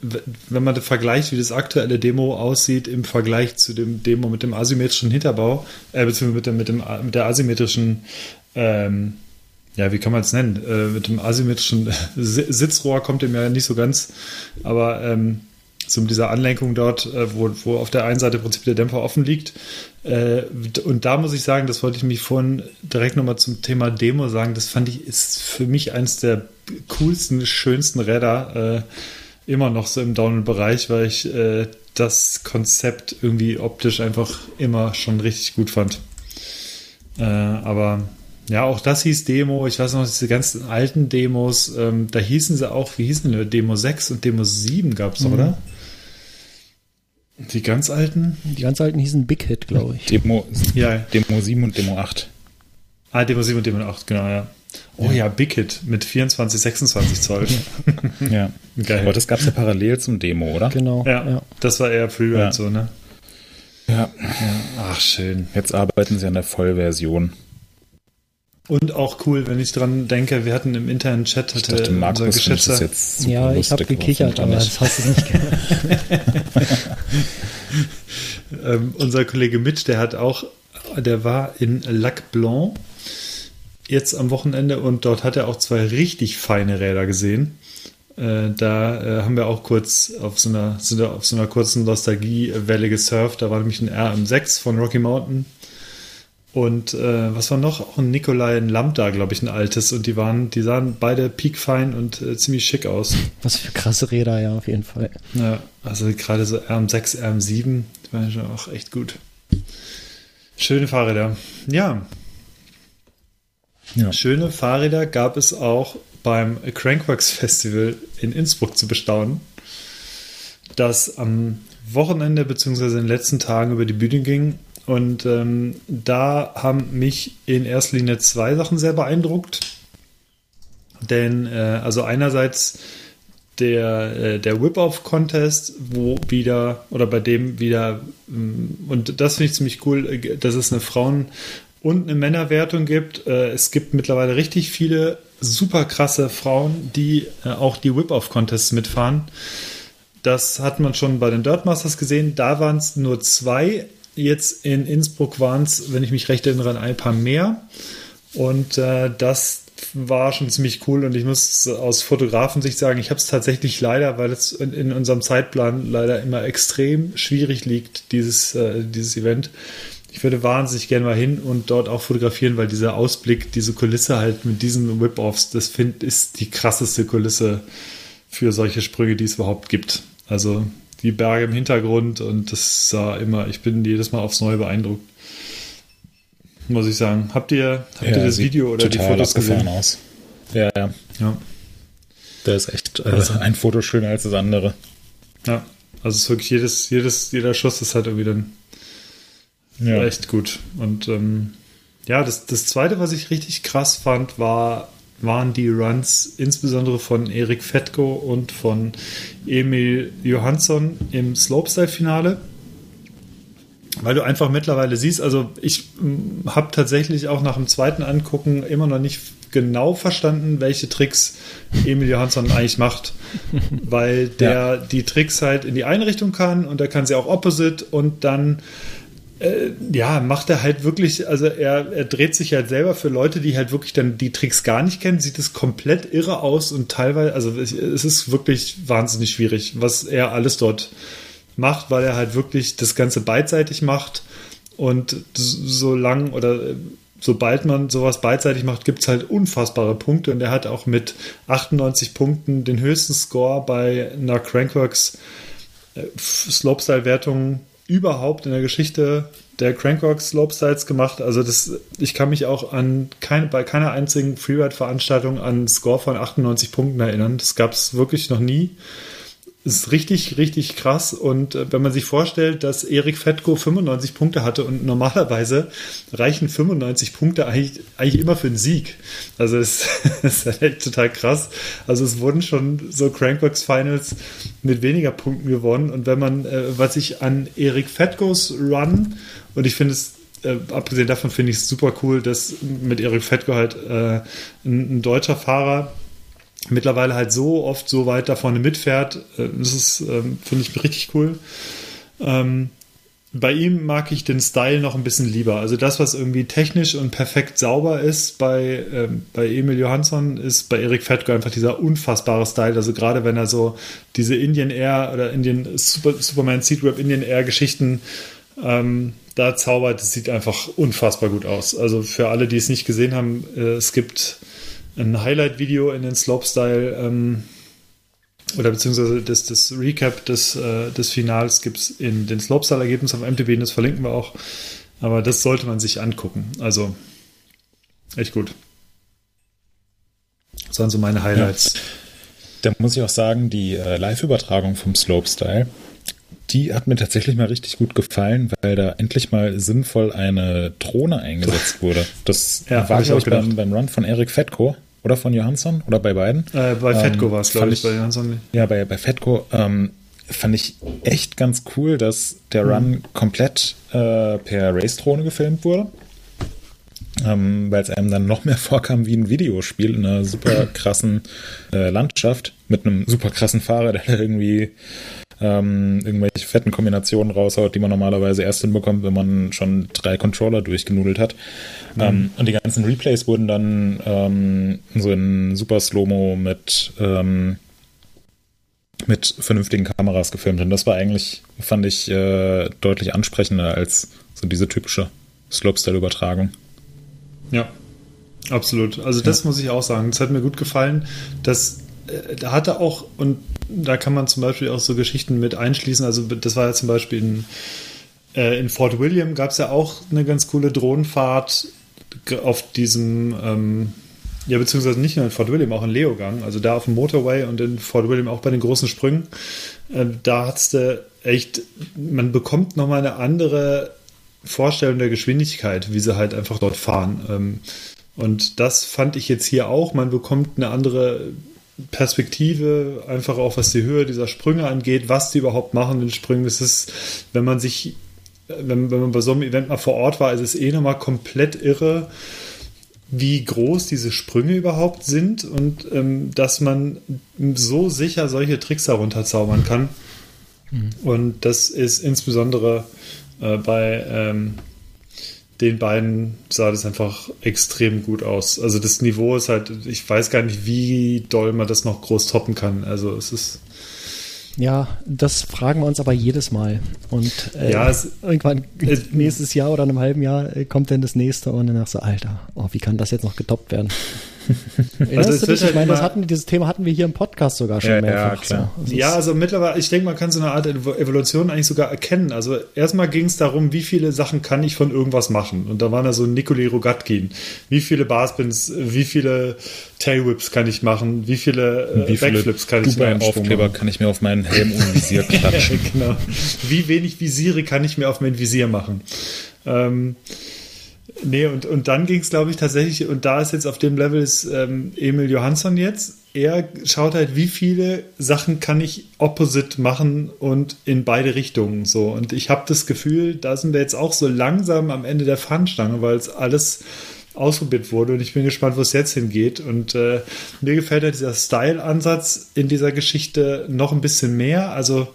wenn man vergleicht, wie das aktuelle Demo aussieht im Vergleich zu dem Demo mit dem asymmetrischen Hinterbau, äh, beziehungsweise mit, dem, mit, dem, mit der asymmetrischen, ähm, ja, wie kann man es nennen? Äh, mit dem asymmetrischen Si- Sitzrohr kommt dem ja nicht so ganz, aber ähm, mit dieser Anlenkung dort, äh, wo, wo auf der einen Seite im Prinzip der Dämpfer offen liegt. Äh, und da muss ich sagen, das wollte ich mich vorhin direkt nochmal zum Thema Demo sagen, das fand ich, ist für mich eins der coolsten, schönsten Räder äh, immer noch so im Downhill-Bereich, weil ich das Konzept irgendwie optisch einfach immer schon richtig gut fand. Aber ja, auch das hieß Demo. Ich weiß noch, diese ganzen alten Demos, ähm, da hießen sie auch, wie hießen die? Demo 6 und Demo 7 gab es, oder? Die ganz alten? Die ganz alten hießen Big Hit, glaube ich. Demo, Ja. Demo 7 und Demo 8. Ah, Demo 7 und Demo 8, genau, ja. Oh ja, Big Hit mit 24, 26 Zoll. Ja. Geil. Aber das gab es ja parallel zum Demo, oder? Genau. ja, ja. das war eher Freeride Ja. so, ne? Ja. Ach, schön. Jetzt arbeiten sie an der Vollversion. Und auch cool, wenn ich dran denke, wir hatten im internen Chat, Ich hatte dachte, Markus unser findet das geschätzter, jetzt super Ja, ich habe gekichert, aber das hast du nicht gehört. ähm, unser Kollege Mitch, der hat auch, der war in Lac Blanc jetzt am Wochenende und dort hat er auch zwei richtig feine Räder gesehen. Äh, da äh, haben wir auch kurz auf so einer, sind wir auf so einer kurzen Nostalgiewelle gesurft. Da war nämlich ein RM6 von Rocky Mountain. Und äh, was war noch? Auch ein Nikolai, ein Lambda, glaube ich, ein altes. Und die waren, die sahen beide peakfein und äh, ziemlich schick aus. Was für krasse Räder, ja, auf jeden Fall. Ja, also gerade so RM6, RM7, die waren schon auch echt gut. Schöne Fahrräder. Ja, Ja. schöne Fahrräder gab es auch beim Crankworks Festival in Innsbruck zu bestaunen, das am Wochenende bzw. in den letzten Tagen über die Bühne ging. Und ähm, da haben mich in erster Linie zwei Sachen sehr beeindruckt. Denn, äh, also einerseits der, äh, der Whip-Off-Contest, wo wieder, oder bei dem wieder, ähm, und das finde ich ziemlich cool, dass es eine Frauen- und eine Männerwertung gibt. Äh, es gibt mittlerweile richtig viele super krasse Frauen, die äh, auch die Whip-Off-Contests mitfahren. Das hat man schon bei den Dirt Masters gesehen. Da waren es nur zwei. Jetzt in Innsbruck waren es, wenn ich mich recht erinnere, ein paar mehr. Und äh, das war schon ziemlich cool. Und ich muss aus Fotografensicht sagen, ich habe es tatsächlich leider, weil es in, in unserem Zeitplan leider immer extrem schwierig liegt, dieses, äh, dieses Event. Ich würde wahnsinnig gerne mal hin und dort auch fotografieren, weil dieser Ausblick, diese Kulisse halt mit diesen Whip-Offs, das find, ist die krasseste Kulisse für solche Sprünge, die es überhaupt gibt. Also die Berge im Hintergrund und das sah immer, ich bin jedes Mal aufs Neue beeindruckt. Muss ich sagen. Habt ihr, habt ihr das Video oder die Fotos gesehen? aus. Ja, ja. Ja. Da ist echt äh, Also- ein Foto schöner als das andere. ja. Also es ist wirklich jedes, jedes, jeder Schuss ist halt irgendwie dann Ja. echt gut. Und ähm, ja, das, das zweite, was ich richtig krass fand, war, waren die Runs, insbesondere von Erik Fetko und von Emil Johansson im Slopestyle-Finale. Weil du einfach mittlerweile siehst, also ich habe tatsächlich auch nach dem zweiten Angucken immer noch nicht genau verstanden, welche Tricks Emil Johansson eigentlich macht. Weil der die Tricks halt in die eine Richtung kann und er kann sie auch opposite und dann äh, ja, macht er halt wirklich, also er, er dreht sich halt selber für Leute, die halt wirklich dann die Tricks gar nicht kennen, sieht es komplett irre aus und teilweise, also es, ist wirklich wahnsinnig schwierig, was er alles dort macht, weil er halt wirklich das Ganze beidseitig macht und so lang oder äh, sobald man sowas beidseitig macht, gibt es halt unfassbare Punkte und er hat auch mit 98 Punkten den höchsten Score bei einer Crankworks äh, Slopestyle-Wertung überhaupt in der Geschichte der Crankworks Slopestyles gemacht. Also das, ich kann mich auch an keine, bei keiner einzigen Freeride-Veranstaltung an einen Score von 98 Punkten erinnern. Das gab es wirklich noch nie. Ist richtig, richtig krass. Und äh, wenn man sich vorstellt, dass Erik Fettko 95 Punkte hatte und normalerweise reichen 95 Punkte eigentlich, eigentlich immer für einen Sieg. Also es ist halt echt total krass. Also es wurden schon so Crankbox Finals mit weniger Punkten gewonnen. Und wenn man, äh, was ich an Erik Fetkos Run, und ich finde es äh, abgesehen davon finde ich es super cool, dass mit Erik Fettko halt äh, ein, ein deutscher Fahrer mittlerweile halt so oft so weit da vorne mitfährt. Äh, das ist, ähm, finde ich, richtig cool. Ähm, bei ihm mag ich den Style noch ein bisschen lieber. Also das, was irgendwie technisch und perfekt sauber ist bei, ähm, bei Emil Johansson, ist bei Erik Fettko einfach dieser unfassbare Style. Also gerade wenn er so diese Indian Air oder Indian Super, Superman Seed Rap Indian Air Geschichten ähm, da zaubert, das sieht einfach unfassbar gut aus. Also für alle, die es nicht gesehen haben, äh, es gibt ein Highlight-Video in den Slopestyle ähm, oder beziehungsweise das, das Recap des, äh, des Finals gibt es in den Slopestyle-Ergebnissen auf MTB, das verlinken wir auch. Aber das sollte man sich angucken. Also echt gut. Das waren so meine Highlights. Ja. Da muss ich auch sagen, die äh, Live-Übertragung vom Slopestyle, die hat mir tatsächlich mal richtig gut gefallen, weil da endlich mal sinnvoll eine Drohne eingesetzt wurde. Das ja, war, glaube ich, beim, beim Run von Eric Fetko oder von Johansson oder bei beiden. Äh, bei ähm, Fetko war es, glaube ich, bei Johansson. Ja, bei, bei Fetko ähm, fand ich echt ganz cool, dass der mhm. Run komplett äh, per Race-Drohne gefilmt wurde. Ähm, weil es einem dann noch mehr vorkam wie ein Videospiel in einer super krassen äh, Landschaft mit einem super krassen Fahrer, der irgendwie ähm, irgendwelche fetten Kombinationen raushaut, die man normalerweise erst hinbekommt, wenn man schon drei Controller durchgenudelt hat. Mhm. Ähm, und die ganzen Replays wurden dann ähm, so in super Slow-Mo mit, ähm, mit vernünftigen Kameras gefilmt. Und das war eigentlich, fand ich, äh, deutlich ansprechender als so diese typische Slopestyle-Übertragung. Ja, absolut. Also das ja. muss ich auch sagen. Das hat mir gut gefallen. Das äh, da hatte auch, und da kann man zum Beispiel auch so Geschichten mit einschließen. Also das war ja zum Beispiel in, äh, in Fort William gab es ja auch eine ganz coole Drohnenfahrt auf diesem, ähm, ja, beziehungsweise nicht nur in Fort William, auch in Leogang, also da auf dem Motorway und in Fort William auch bei den großen Sprüngen. Äh, da hat's du echt, man bekommt nochmal eine andere Vorstellung der Geschwindigkeit, wie sie halt einfach dort fahren. Ähm, und das fand ich jetzt hier auch. Man bekommt eine andere Perspektive, einfach auch was die Höhe dieser Sprünge angeht, was die überhaupt machen in den Sprüngen. Das ist, wenn man sich, wenn, wenn man bei so einem Event mal vor Ort war, ist es eh nochmal komplett irre, wie groß diese Sprünge überhaupt sind und ähm, dass man so sicher solche Tricks herunterzaubern kann. Mhm. Und das ist insbesondere äh, bei ähm, den beiden sah das einfach extrem gut aus. Also das Niveau ist halt, ich weiß gar nicht, wie doll man das noch groß toppen kann. Also es ist. Ja, das fragen wir uns aber jedes Mal. Und äh, ja, es, irgendwann äh, nächstes Jahr oder in einem halben Jahr äh, kommt dann das nächste und dann so, Alter, oh, wie kann das jetzt noch getoppt werden? Also du dich? Halt ich meine, das hatten, dieses Thema hatten wir hier im Podcast sogar schon ja, mehrfach. Ja, so. ja, also mittlerweile, ich denke, man kann so eine Art Evolution eigentlich sogar erkennen. Also erstmal ging es darum, wie viele Sachen kann ich von irgendwas machen. Und da waren da so Nikoli Rogatkin. Wie viele Barspins, wie viele Tailwhips kann ich machen, wie viele, äh, wie viele Backflips kann ich mir Aufkleber kann ich mir auf meinen Helm und Visier klatschen. genau. Wie wenig Visiere kann ich mir auf mein Visier machen. Ähm, Nee, und, und dann ging es, glaube ich, tatsächlich, und da ist jetzt auf dem Level ist ähm, Emil Johansson jetzt. Er schaut halt, wie viele Sachen kann ich opposite machen und in beide Richtungen so. Und ich habe das Gefühl, da sind wir jetzt auch so langsam am Ende der Fahnenstange, weil es alles ausprobiert wurde und ich bin gespannt, wo es jetzt hingeht. Und äh, mir gefällt ja dieser Style-Ansatz in dieser Geschichte noch ein bisschen mehr. Also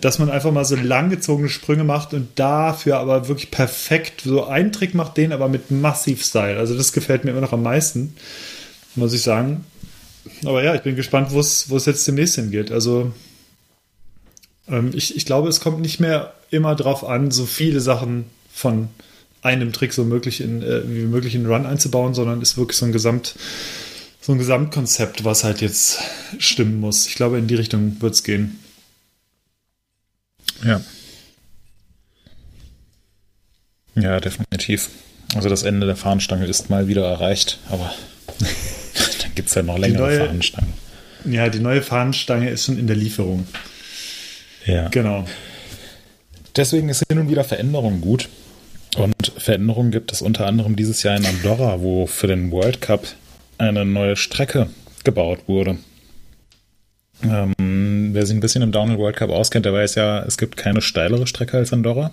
dass man einfach mal so langgezogene Sprünge macht und dafür aber wirklich perfekt so einen Trick macht, den aber mit massiv Style. Also das gefällt mir immer noch am meisten, muss ich sagen. Aber ja, ich bin gespannt, wo es jetzt demnächst hingeht. Also ähm, ich, ich glaube, es kommt nicht mehr immer drauf an, so viele Sachen von einem Trick so möglich in, äh, wie möglich in Run einzubauen, sondern ist wirklich so ein Gesamt, so ein Gesamtkonzept, was halt jetzt stimmen muss. Ich glaube, in die Richtung wird es gehen. Ja. Ja, definitiv. Also das Ende der Fahnenstange ist mal wieder erreicht, aber dann gibt es ja noch längere neue, Fahnenstangen. Ja, die neue Fahnenstange ist schon in der Lieferung. Ja. Genau. Deswegen ist hin und wieder Veränderung gut. Und Veränderungen gibt es unter anderem dieses Jahr in Andorra, wo für den World Cup eine neue Strecke gebaut wurde. Ähm, wer sich ein bisschen im Downhill World Cup auskennt, der weiß ja, es gibt keine steilere Strecke als Andorra.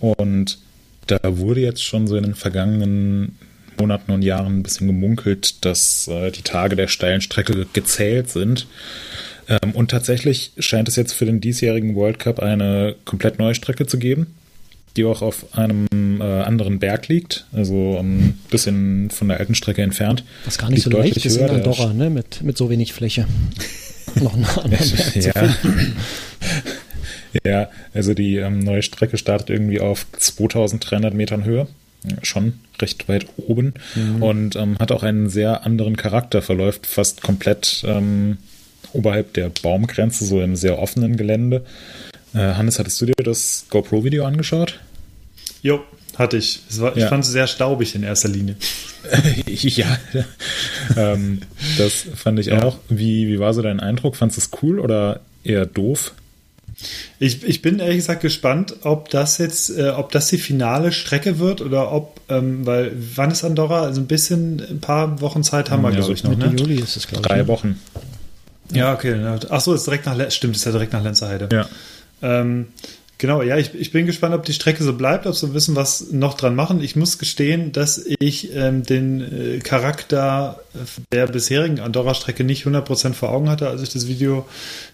Und da wurde jetzt schon so in den vergangenen Monaten und Jahren ein bisschen gemunkelt, dass äh, die Tage der steilen Strecke gezählt sind. Ähm, und tatsächlich scheint es jetzt für den diesjährigen World Cup eine komplett neue Strecke zu geben, die auch auf einem äh, anderen Berg liegt, also ein bisschen von der alten Strecke entfernt. Was gar nicht Liegt so leicht ist in Andorra, ne? mit, mit so wenig Fläche. Noch einen anderen Berg zu Ja. finden. ja, also die ähm, neue Strecke startet irgendwie auf 2300 Metern Höhe. Ja, Schon recht weit oben und ähm, hat auch einen sehr anderen Charakter, verläuft fast komplett ähm, oberhalb der Baumgrenze, so im sehr offenen Gelände. Äh, Hannes, hattest du dir das GoPro-Video angeschaut? Jo, hatte ich. Es war, Ich Ja. fand es sehr staubig in erster Linie. ja, ähm, das fand ich Ja. auch. Wie, wie war so dein Eindruck? Fandest du es cool oder eher doof? Ich, ich bin ehrlich gesagt gespannt, ob das jetzt, äh, ob das die finale Strecke wird oder ob, ähm, weil wann ist Andorra? Also ein bisschen, ein paar Wochen Zeit haben wir, Ja, glaube ich, noch, Mitte ne? Juli ist es, glaube ich. Drei ne? Wochen. Ja, okay. ja. Ach so, ist direkt nach, Le- stimmt, ist ja direkt nach Lenzerheide. Ja. Ähm, genau, ja, ich, ich bin gespannt, ob die Strecke so bleibt, ob sie wissen, was noch dran machen. Ich muss gestehen, dass ich ähm, den äh, Charakter der bisherigen Andorra-Strecke nicht 100% vor Augen hatte, als ich das Video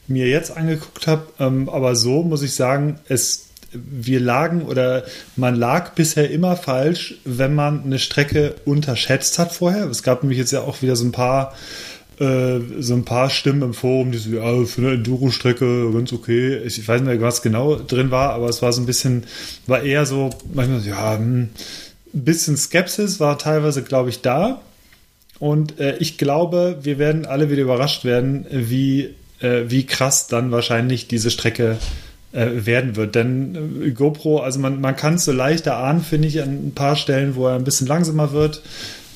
mir jetzt angeguckt habe. Ähm, aber so muss ich sagen, es wir lagen oder man lag bisher immer falsch, wenn man eine Strecke unterschätzt hat vorher. Es gab nämlich jetzt ja auch wieder so ein paar äh, so ein paar Stimmen im Forum, die so, ja, für eine Enduro-Strecke ganz okay. Ich weiß nicht was genau drin war, aber es war so ein bisschen, war eher so, manchmal so, ja, hm, ein bisschen Skepsis war teilweise, glaube ich, da. Und äh, ich glaube, wir werden alle wieder überrascht werden, wie, äh, wie krass dann wahrscheinlich diese Strecke äh, werden wird. Denn äh, GoPro, also man, man kann es so leicht erahnen, finde ich, an ein paar Stellen, wo er ein bisschen langsamer wird.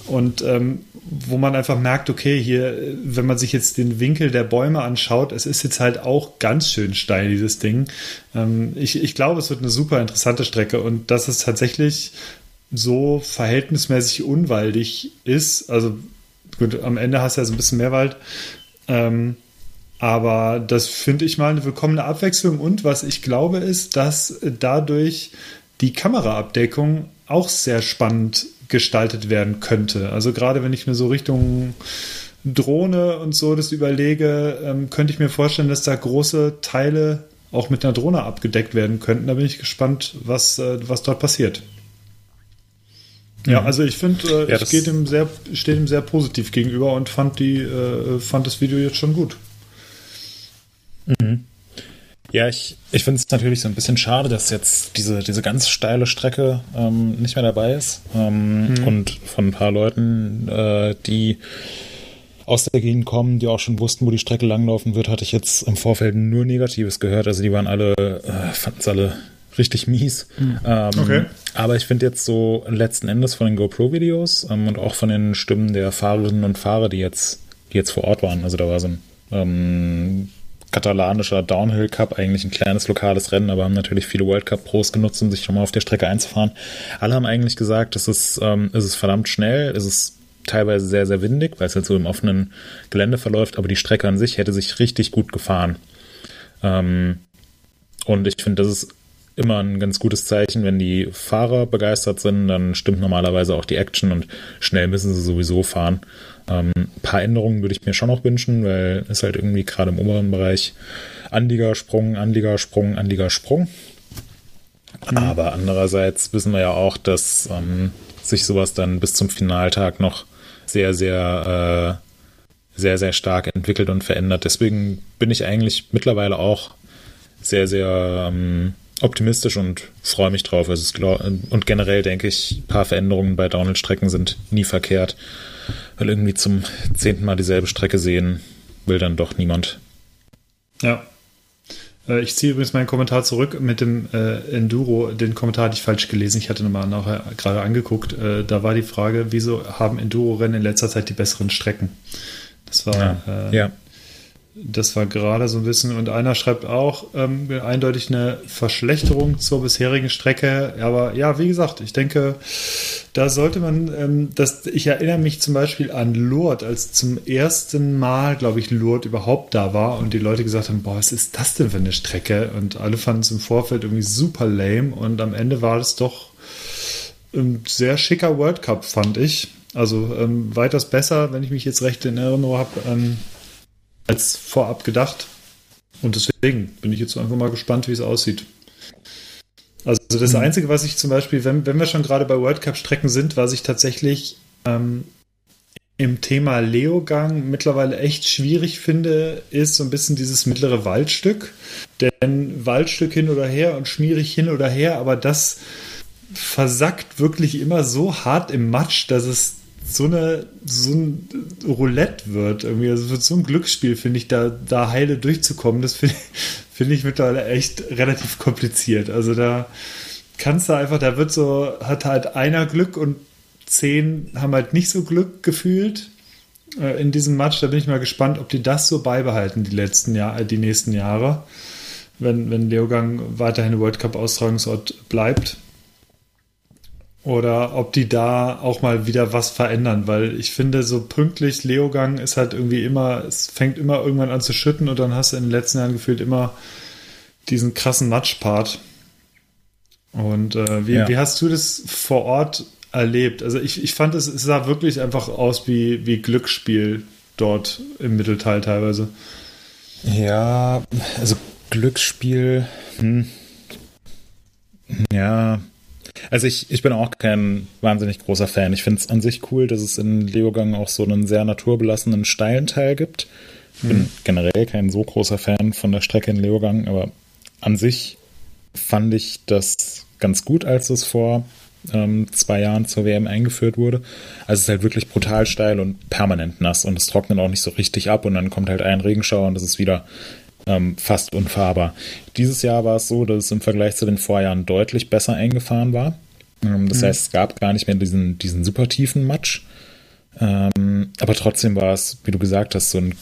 Und ähm, wo man einfach merkt, okay, hier, wenn man sich jetzt den Winkel der Bäume anschaut, es ist jetzt halt auch ganz schön steil, dieses Ding. Ähm, ich, ich glaube, es wird eine super interessante Strecke und dass es tatsächlich so verhältnismäßig unwaldig ist. Also gut, am Ende hast du ja so ein bisschen mehr Wald. Ähm, aber das finde ich mal eine willkommene Abwechslung. Und was ich glaube, ist, dass dadurch die Kameraabdeckung auch sehr spannend gestaltet werden könnte. Also gerade wenn ich mir so Richtung Drohne und so das überlege, ähm, könnte ich mir vorstellen, dass da große Teile auch mit einer Drohne abgedeckt werden könnten. Da bin ich gespannt, was, äh, was dort passiert. Ja, also ich finde, äh, Ja, ich dem sehr, stehe dem sehr positiv gegenüber und fand die, äh, fand das Video jetzt schon gut. Ja, ich, ich finde es natürlich so ein bisschen schade, dass jetzt diese, diese ganz steile Strecke ähm, nicht mehr dabei ist. Ähm, Und von ein paar Leuten, äh, die aus der Gegend kommen, die auch schon wussten, wo die Strecke langlaufen wird, hatte ich jetzt im Vorfeld nur Negatives gehört. Also die waren alle, äh, fanden es alle richtig mies. Ähm, Okay. Aber ich finde jetzt so letzten Endes von den GoPro-Videos ähm, und auch von den Stimmen der Fahrerinnen und Fahrer, die jetzt, die jetzt vor Ort waren, also da war so ein ähm, katalanischer Downhill Cup, eigentlich ein kleines lokales Rennen, aber haben natürlich viele World Cup Pros genutzt, um sich schon mal auf der Strecke einzufahren. Alle haben eigentlich gesagt, es ist, ähm, es ist verdammt schnell, es ist teilweise sehr, sehr windig, weil es halt so im offenen Gelände verläuft, aber die Strecke an sich hätte sich richtig gut gefahren. Ähm, und ich finde, das ist immer ein ganz gutes Zeichen, wenn die Fahrer begeistert sind, dann stimmt normalerweise auch die Action und schnell müssen sie sowieso fahren. Ähm, ein paar Änderungen würde ich mir schon noch wünschen, weil es halt irgendwie gerade im oberen Bereich Anliegersprung, Anliegersprung, Anliegersprung. Aber andererseits wissen wir ja auch, dass ähm, sich sowas dann bis zum Finaltag noch sehr, sehr, äh, sehr, sehr stark entwickelt und verändert. Deswegen bin ich eigentlich mittlerweile auch sehr, sehr ähm, optimistisch und freue mich drauf. Also glaub, und generell denke ich, ein paar Veränderungen bei Downhill-Strecken sind nie verkehrt, weil irgendwie zum zehnten Mal dieselbe Strecke sehen will dann doch niemand. Ja. Äh, Ich ziehe übrigens meinen Kommentar zurück mit dem äh, Enduro. Den Kommentar hatte ich falsch gelesen. Ich hatte nochmal nachher gerade angeguckt. Äh, da war die Frage, wieso haben Enduro-Rennen in letzter Zeit die besseren Strecken? Das war Ja, äh, ja. Das war gerade so ein bisschen, und einer schreibt auch ähm, eindeutig eine Verschlechterung zur bisherigen Strecke. Aber ja, wie gesagt, ich denke, da sollte man, ähm, das, ich erinnere mich zum Beispiel an Lourdes, als zum ersten Mal, glaube ich, Lourdes überhaupt da war und die Leute gesagt haben, boah, was ist das denn für eine Strecke? Und alle fanden es im Vorfeld irgendwie super lame und am Ende war es doch ein sehr schicker World Cup, fand ich. Also ähm, weitaus besser, wenn ich mich jetzt recht in Erinnerung habe. Ähm, als vorab gedacht. Und deswegen bin ich jetzt einfach mal gespannt, wie es aussieht. Also das mhm. Einzige, was ich zum Beispiel, wenn, wenn wir schon gerade bei World Cup-Strecken sind, was ich tatsächlich ähm, im Thema Leogang mittlerweile echt schwierig finde, ist so ein bisschen dieses mittlere Waldstück. Denn Waldstück hin oder her und schmierig hin oder her, aber das versackt wirklich immer so hart im Matsch, dass es so eine so ein Roulette wird irgendwie. Also wird so ein Glücksspiel, finde ich, da, da heile durchzukommen. Das finde find ich mittlerweile echt relativ kompliziert. Also da kannst du einfach, da wird so, hat halt einer Glück und zehn haben halt nicht so Glück gefühlt äh, in diesem Match. Da bin ich mal gespannt, ob die das so beibehalten die letzten Jahre, die nächsten Jahre, wenn, wenn Leogang weiterhin World Cup Austragungsort bleibt oder ob die da auch mal wieder was verändern, weil ich finde, so pünktlich Leogang ist halt irgendwie immer, es fängt immer irgendwann an zu schütten und dann hast du in den letzten Jahren gefühlt immer diesen krassen Matschpart. Und äh, wie, ja. wie hast du das vor Ort erlebt? Also ich, ich fand, es, es sah wirklich einfach aus wie, wie Glücksspiel dort im Mittelteil teilweise. Ja, also Glücksspiel, hm. ja, also ich, ich bin auch kein wahnsinnig großer Fan. Ich finde es an sich cool, dass es in Leogang auch so einen sehr naturbelassenen steilen Teil gibt. Ich bin hm. generell kein so großer Fan von der Strecke in Leogang, aber an sich fand ich das ganz gut, als es vor ähm, zwei Jahren zur WM eingeführt wurde. Also es ist halt wirklich brutal steil und permanent nass und es trocknet auch nicht so richtig ab und dann kommt halt ein Regenschauer und es ist wieder ähm, fast unfahrbar. Dieses Jahr war es so, dass es im Vergleich zu den Vorjahren deutlich besser eingefahren war. Ähm, das mhm. heißt, es gab gar nicht mehr diesen, diesen super tiefen Matsch. Ähm, aber trotzdem war es, wie du gesagt hast, so ein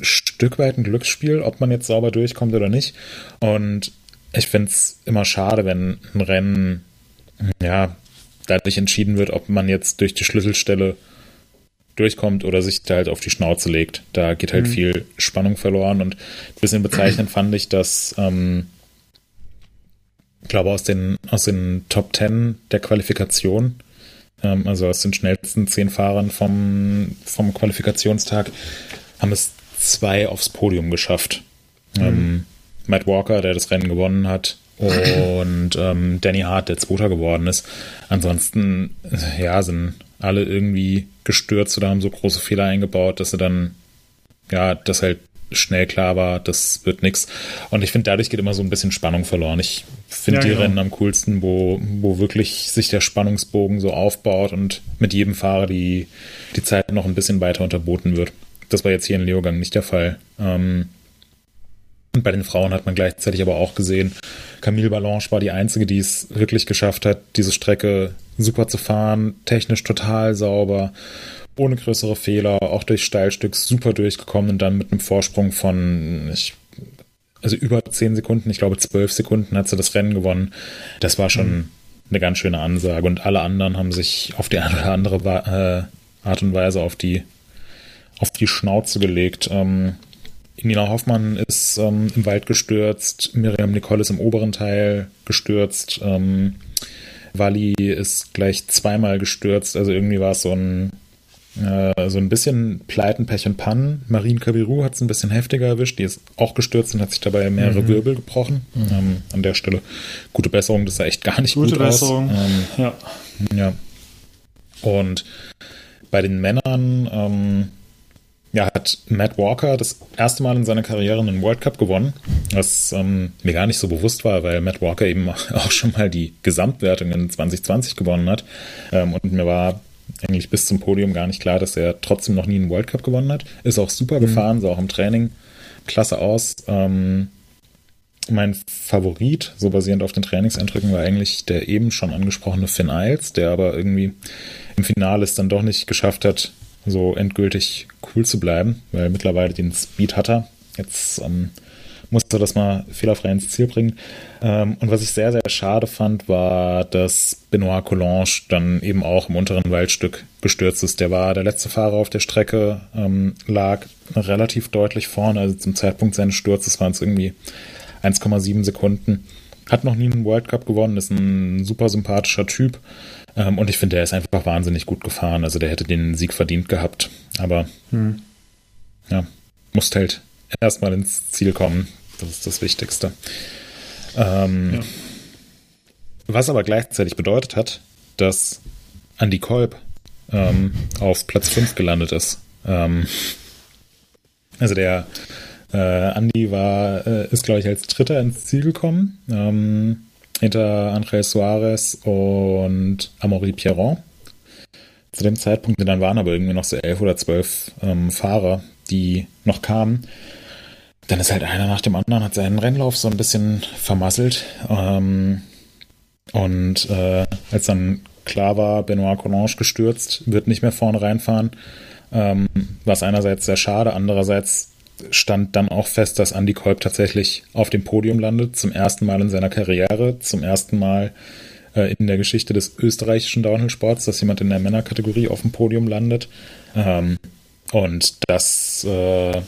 Stück weit ein Glücksspiel, ob man jetzt sauber durchkommt oder nicht. Und ich finde es immer schade, wenn ein Rennen ja dadurch entschieden wird, ob man jetzt durch die Schlüsselstelle durchkommt oder sich da halt auf die Schnauze legt. Da geht halt mhm. viel Spannung verloren und ein bisschen bezeichnend fand ich, dass ähm, ich glaube aus den, aus den Top Ten der Qualifikation, ähm, also aus den schnellsten zehn Fahrern vom, vom Qualifikationstag, haben es zwei aufs Podium geschafft. Mhm. Ähm, Matt Walker, der das Rennen gewonnen hat, und ähm, Danny Hart, der Zweiter geworden ist. Ansonsten, ja, sind alle irgendwie gestürzt oder haben so große Fehler eingebaut, dass sie dann, ja, das halt schnell klar war, das wird nix. Und ich finde, dadurch geht immer so ein bisschen Spannung verloren. Ich finde ja, die genau. Rennen am coolsten, wo, wo wirklich sich der Spannungsbogen so aufbaut und mit jedem Fahrer die, die Zeit noch ein bisschen weiter unterboten wird. Das war jetzt hier in Leogang nicht der Fall. Ähm, und bei den Frauen hat man gleichzeitig aber auch gesehen, Camille Ballanche war die einzige, die es wirklich geschafft hat, diese Strecke super zu fahren, technisch total sauber, ohne größere Fehler, auch durch Steilstück super durchgekommen und dann mit einem Vorsprung von, ich, also über 10 Sekunden, ich glaube 12 Sekunden hat sie das Rennen gewonnen. Das war schon mhm. eine ganz schöne Ansage und alle anderen haben sich auf die eine oder andere äh, Art und Weise auf die, auf die Schnauze gelegt. Ähm, Nina Hoffmann ist ähm, im Wald gestürzt, Miriam Nicole ist im oberen Teil gestürzt, ähm, Wally ist gleich zweimal gestürzt, also irgendwie war es so ein äh, so ein bisschen Pleiten, Pech und Pannen. Marine Kabiru hat es ein bisschen heftiger erwischt, die ist auch gestürzt und hat sich dabei mehrere mhm. Wirbel gebrochen. Mhm. Ähm, an der Stelle gute Besserung, das sah echt gar nicht gute gut Besserung. aus. Ähm, ja. ja. Und bei den Männern ähm, ja, hat Matt Walker das erste Mal in seiner Karriere einen World Cup gewonnen, was ähm, mir gar nicht so bewusst war, weil Matt Walker eben auch schon mal die Gesamtwertung in 2020 gewonnen hat. Ähm, und mir war eigentlich bis zum Podium gar nicht klar, dass er trotzdem noch nie einen World Cup gewonnen hat. Ist auch super mhm. gefahren, sah auch im Training klasse aus. Ähm, mein Favorit, so basierend auf den Trainingseindrücken, war eigentlich der eben schon angesprochene Finn Isles, der aber irgendwie im Finale es dann doch nicht geschafft hat, so endgültig cool zu bleiben, weil mittlerweile den Speed hat er. jetzt ähm, musste das mal fehlerfrei ins Ziel bringen. Ähm, und was ich sehr, sehr schade fand, war, dass Benoit Collange dann eben auch im unteren Waldstück gestürzt ist. Der war der letzte Fahrer auf der Strecke, ähm, lag relativ deutlich vorne, also zum Zeitpunkt seines Sturzes waren es irgendwie 1,7 Sekunden. Hat noch nie einen World Cup gewonnen, ist ein super sympathischer Typ. Ähm, und ich finde, er ist einfach wahnsinnig gut gefahren. Also der hätte den Sieg verdient gehabt. Aber hm. ja, musste halt erstmal ins Ziel kommen. Das ist das Wichtigste. Ähm, ja. Was aber gleichzeitig bedeutet hat, dass Andy Kolb ähm, auf Platz 5 gelandet ist. Ähm, also der äh, Andy war, äh, ist, glaube ich, als Dritter ins Ziel gekommen. Ähm, hinter André Suarez und Amaury Pierron. Zu dem Zeitpunkt, dann waren aber irgendwie noch so elf oder zwölf ähm, Fahrer, die noch kamen. Dann ist halt einer nach dem anderen, hat seinen Rennlauf so ein bisschen vermasselt. Ähm, und äh, als dann klar war, Benoit Collange gestürzt, wird nicht mehr vorne reinfahren, ähm, war es einerseits sehr schade, andererseits stand dann auch fest, dass Andy Kolb tatsächlich auf dem Podium landet, zum ersten Mal in seiner Karriere, zum ersten Mal äh, in der Geschichte des österreichischen Downhill-Sports, dass jemand in der Männerkategorie auf dem Podium landet. Ähm, und das äh,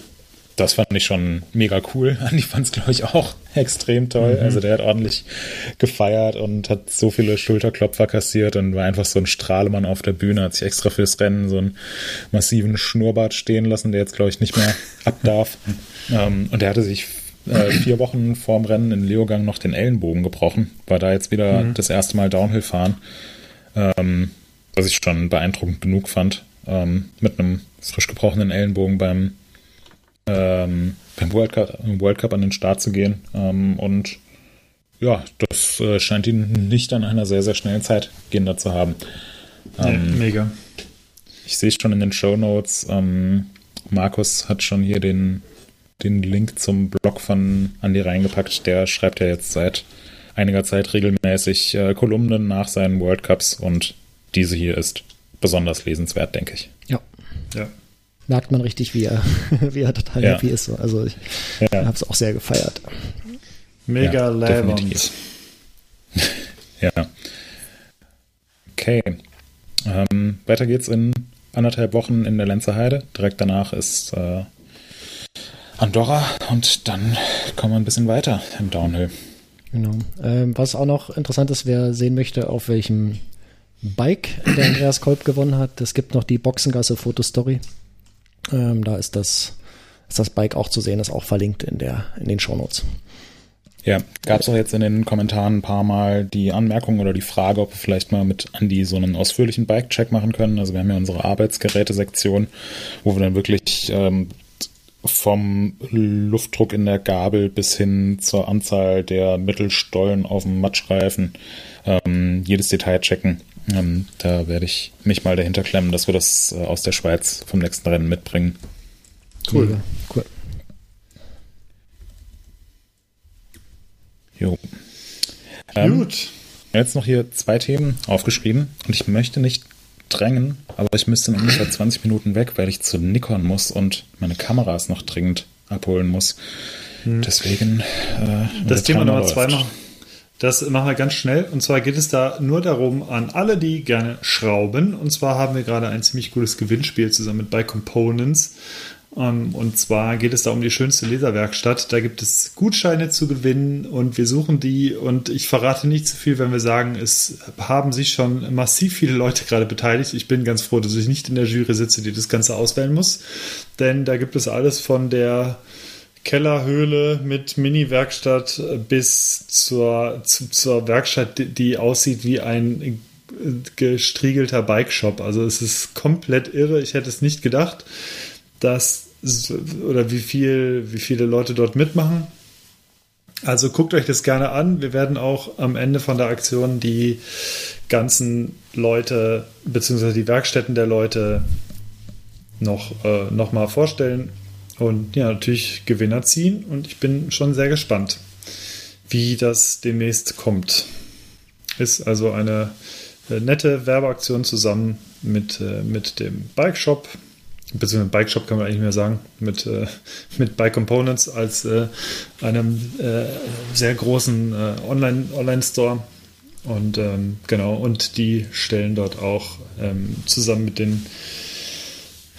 das fand ich schon mega cool. Andi fand es, glaube ich, auch extrem toll. Mhm. Also der hat ordentlich gefeiert und hat so viele Schulterklopfer kassiert und war einfach so ein Strahlemann auf der Bühne, hat sich extra fürs Rennen so einen massiven Schnurrbart stehen lassen, der jetzt, glaube ich, nicht mehr ab darf. ähm, und der hatte sich äh, vier Wochen vorm Rennen in Leogang noch den Ellenbogen gebrochen, war da jetzt wieder mhm. das erste Mal Downhill fahren, ähm, was ich schon beeindruckend genug fand, ähm, mit einem frisch gebrochenen Ellenbogen beim ähm, beim World Cup, World Cup an den Start zu gehen. Ähm, und ja, das äh, scheint ihn nicht an einer sehr, sehr schnellen Zeit gehender zu haben. Ähm, ja, mega. Ich sehe schon in den Show Notes, ähm, Markus hat schon hier den, den Link zum Blog von Andy reingepackt. Der schreibt ja jetzt seit einiger Zeit regelmäßig äh, Kolumnen nach seinen World Cups und diese hier ist besonders lesenswert, denke ich. Ja. Ja merkt man richtig, wie er, wie er total ja. happy ist. Also ich ja. habe es auch sehr gefeiert. Mega ja, ja. Okay. Ähm, weiter geht's in anderthalb Wochen in der Lenzer Heide. Direkt danach ist äh, Andorra und dann kommen wir ein bisschen weiter im Downhill. Genau. Ähm, was auch noch interessant ist, wer sehen möchte, auf welchem Bike der Andreas Kolb gewonnen hat, es gibt noch die Boxengasse Fotostory. Ähm, da ist das, ist das Bike auch zu sehen, ist auch verlinkt in, der, in den Shownotes. Ja, gab es auch jetzt in den Kommentaren ein paar Mal die Anmerkung oder die Frage, ob wir vielleicht mal mit Andy so einen ausführlichen Bike-Check machen können. Also wir haben ja unsere Arbeitsgerätesektion, wo wir dann wirklich ähm, vom Luftdruck in der Gabel bis hin zur Anzahl der Mittelstollen auf dem Matschreifen ähm, jedes Detail checken. Ähm, da werde ich mich mal dahinter klemmen, dass wir das äh, aus der Schweiz vom nächsten Rennen mitbringen. Cool. Ja, cool. Jo. Ähm, Gut. Jetzt noch hier zwei Themen aufgeschrieben und ich möchte nicht drängen, aber ich müsste in ungefähr 20 Minuten weg, weil ich zu Nikon muss und meine Kameras noch dringend abholen muss. Hm. Deswegen. Äh, das Thema Nummer zwei machen. Das machen wir ganz schnell. Und zwar geht es da nur darum, an alle, die gerne schrauben. Und zwar haben wir gerade ein ziemlich gutes Gewinnspiel zusammen mit By Components. Ähm, und zwar geht es da um die schönste Laserwerkstatt. Da gibt es Gutscheine zu gewinnen und wir suchen die. Und ich verrate nicht zu viel, wenn wir sagen, es haben sich schon massiv viele Leute gerade beteiligt. Ich bin ganz froh, dass ich nicht in der Jury sitze, die das Ganze auswählen muss. Denn da gibt es alles von der Kellerhöhle mit Mini-Werkstatt bis zur, zu, zur Werkstatt, die, aussieht wie ein gestriegelter Bike-Shop. Also es ist komplett irre. Ich hätte es nicht gedacht, dass oder wie viel, wie viele Leute dort mitmachen. Also guckt euch das gerne an. Wir werden auch am Ende von der Aktion die ganzen Leute beziehungsweise die Werkstätten der Leute noch, äh, noch mal vorstellen und ja, natürlich Gewinner ziehen. Und ich bin schon sehr gespannt, wie das demnächst kommt. Ist also eine äh, nette Werbeaktion zusammen mit, äh, mit dem Bike Shop beziehungsweise Bike Shop kann man eigentlich mehr sagen, mit, äh, mit Bike Components als äh, einem äh, sehr großen Online, Online-Store. Und ähm, genau, und die stellen dort auch ähm, zusammen mit den,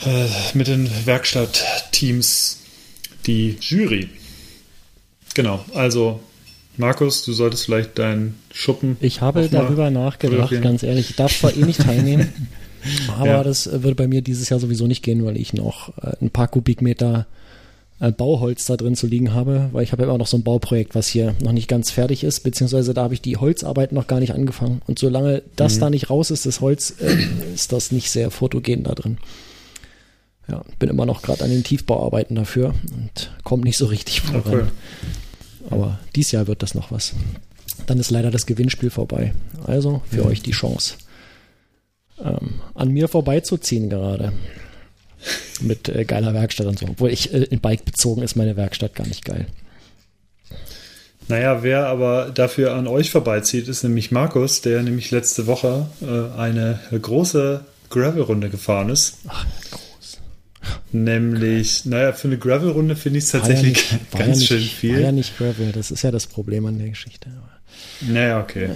äh, mit den Werkstattteams die Jury. Genau, also Markus, du solltest vielleicht deinen Schuppen. Ich habe darüber nachgedacht, ganz ehrlich. Ich darf zwar eh nicht teilnehmen, aber ja. das würde bei mir dieses Jahr sowieso nicht gehen, weil ich noch äh, ein paar Kubikmeter äh, Bauholz da drin zu liegen habe, weil ich habe immer noch so ein Bauprojekt, was hier noch nicht ganz fertig ist, beziehungsweise da habe ich die Holzarbeit noch gar nicht angefangen. Und solange das mhm. da nicht raus ist, das Holz, äh, ist das nicht sehr fotogen da drin. Ja, bin immer noch gerade an den Tiefbauarbeiten dafür und komme nicht so richtig voran. Okay. Aber dieses Jahr wird das noch was. Dann ist leider das Gewinnspiel vorbei. Also für ja. euch die Chance, ähm, an mir vorbeizuziehen gerade. Mit äh, geiler Werkstatt und so. Obwohl ich äh, in Bike bezogen ist meine Werkstatt gar nicht geil. Naja, wer aber dafür an euch vorbeizieht, ist nämlich Markus, der nämlich letzte Woche äh, eine große Gravel-Runde gefahren ist. Ach, Nämlich, naja, für eine Gravel-Runde finde ich es tatsächlich ja nicht, ganz ja schön nicht, viel. War ja nicht Gravel, das ist ja das Problem an der Geschichte. Naja, okay.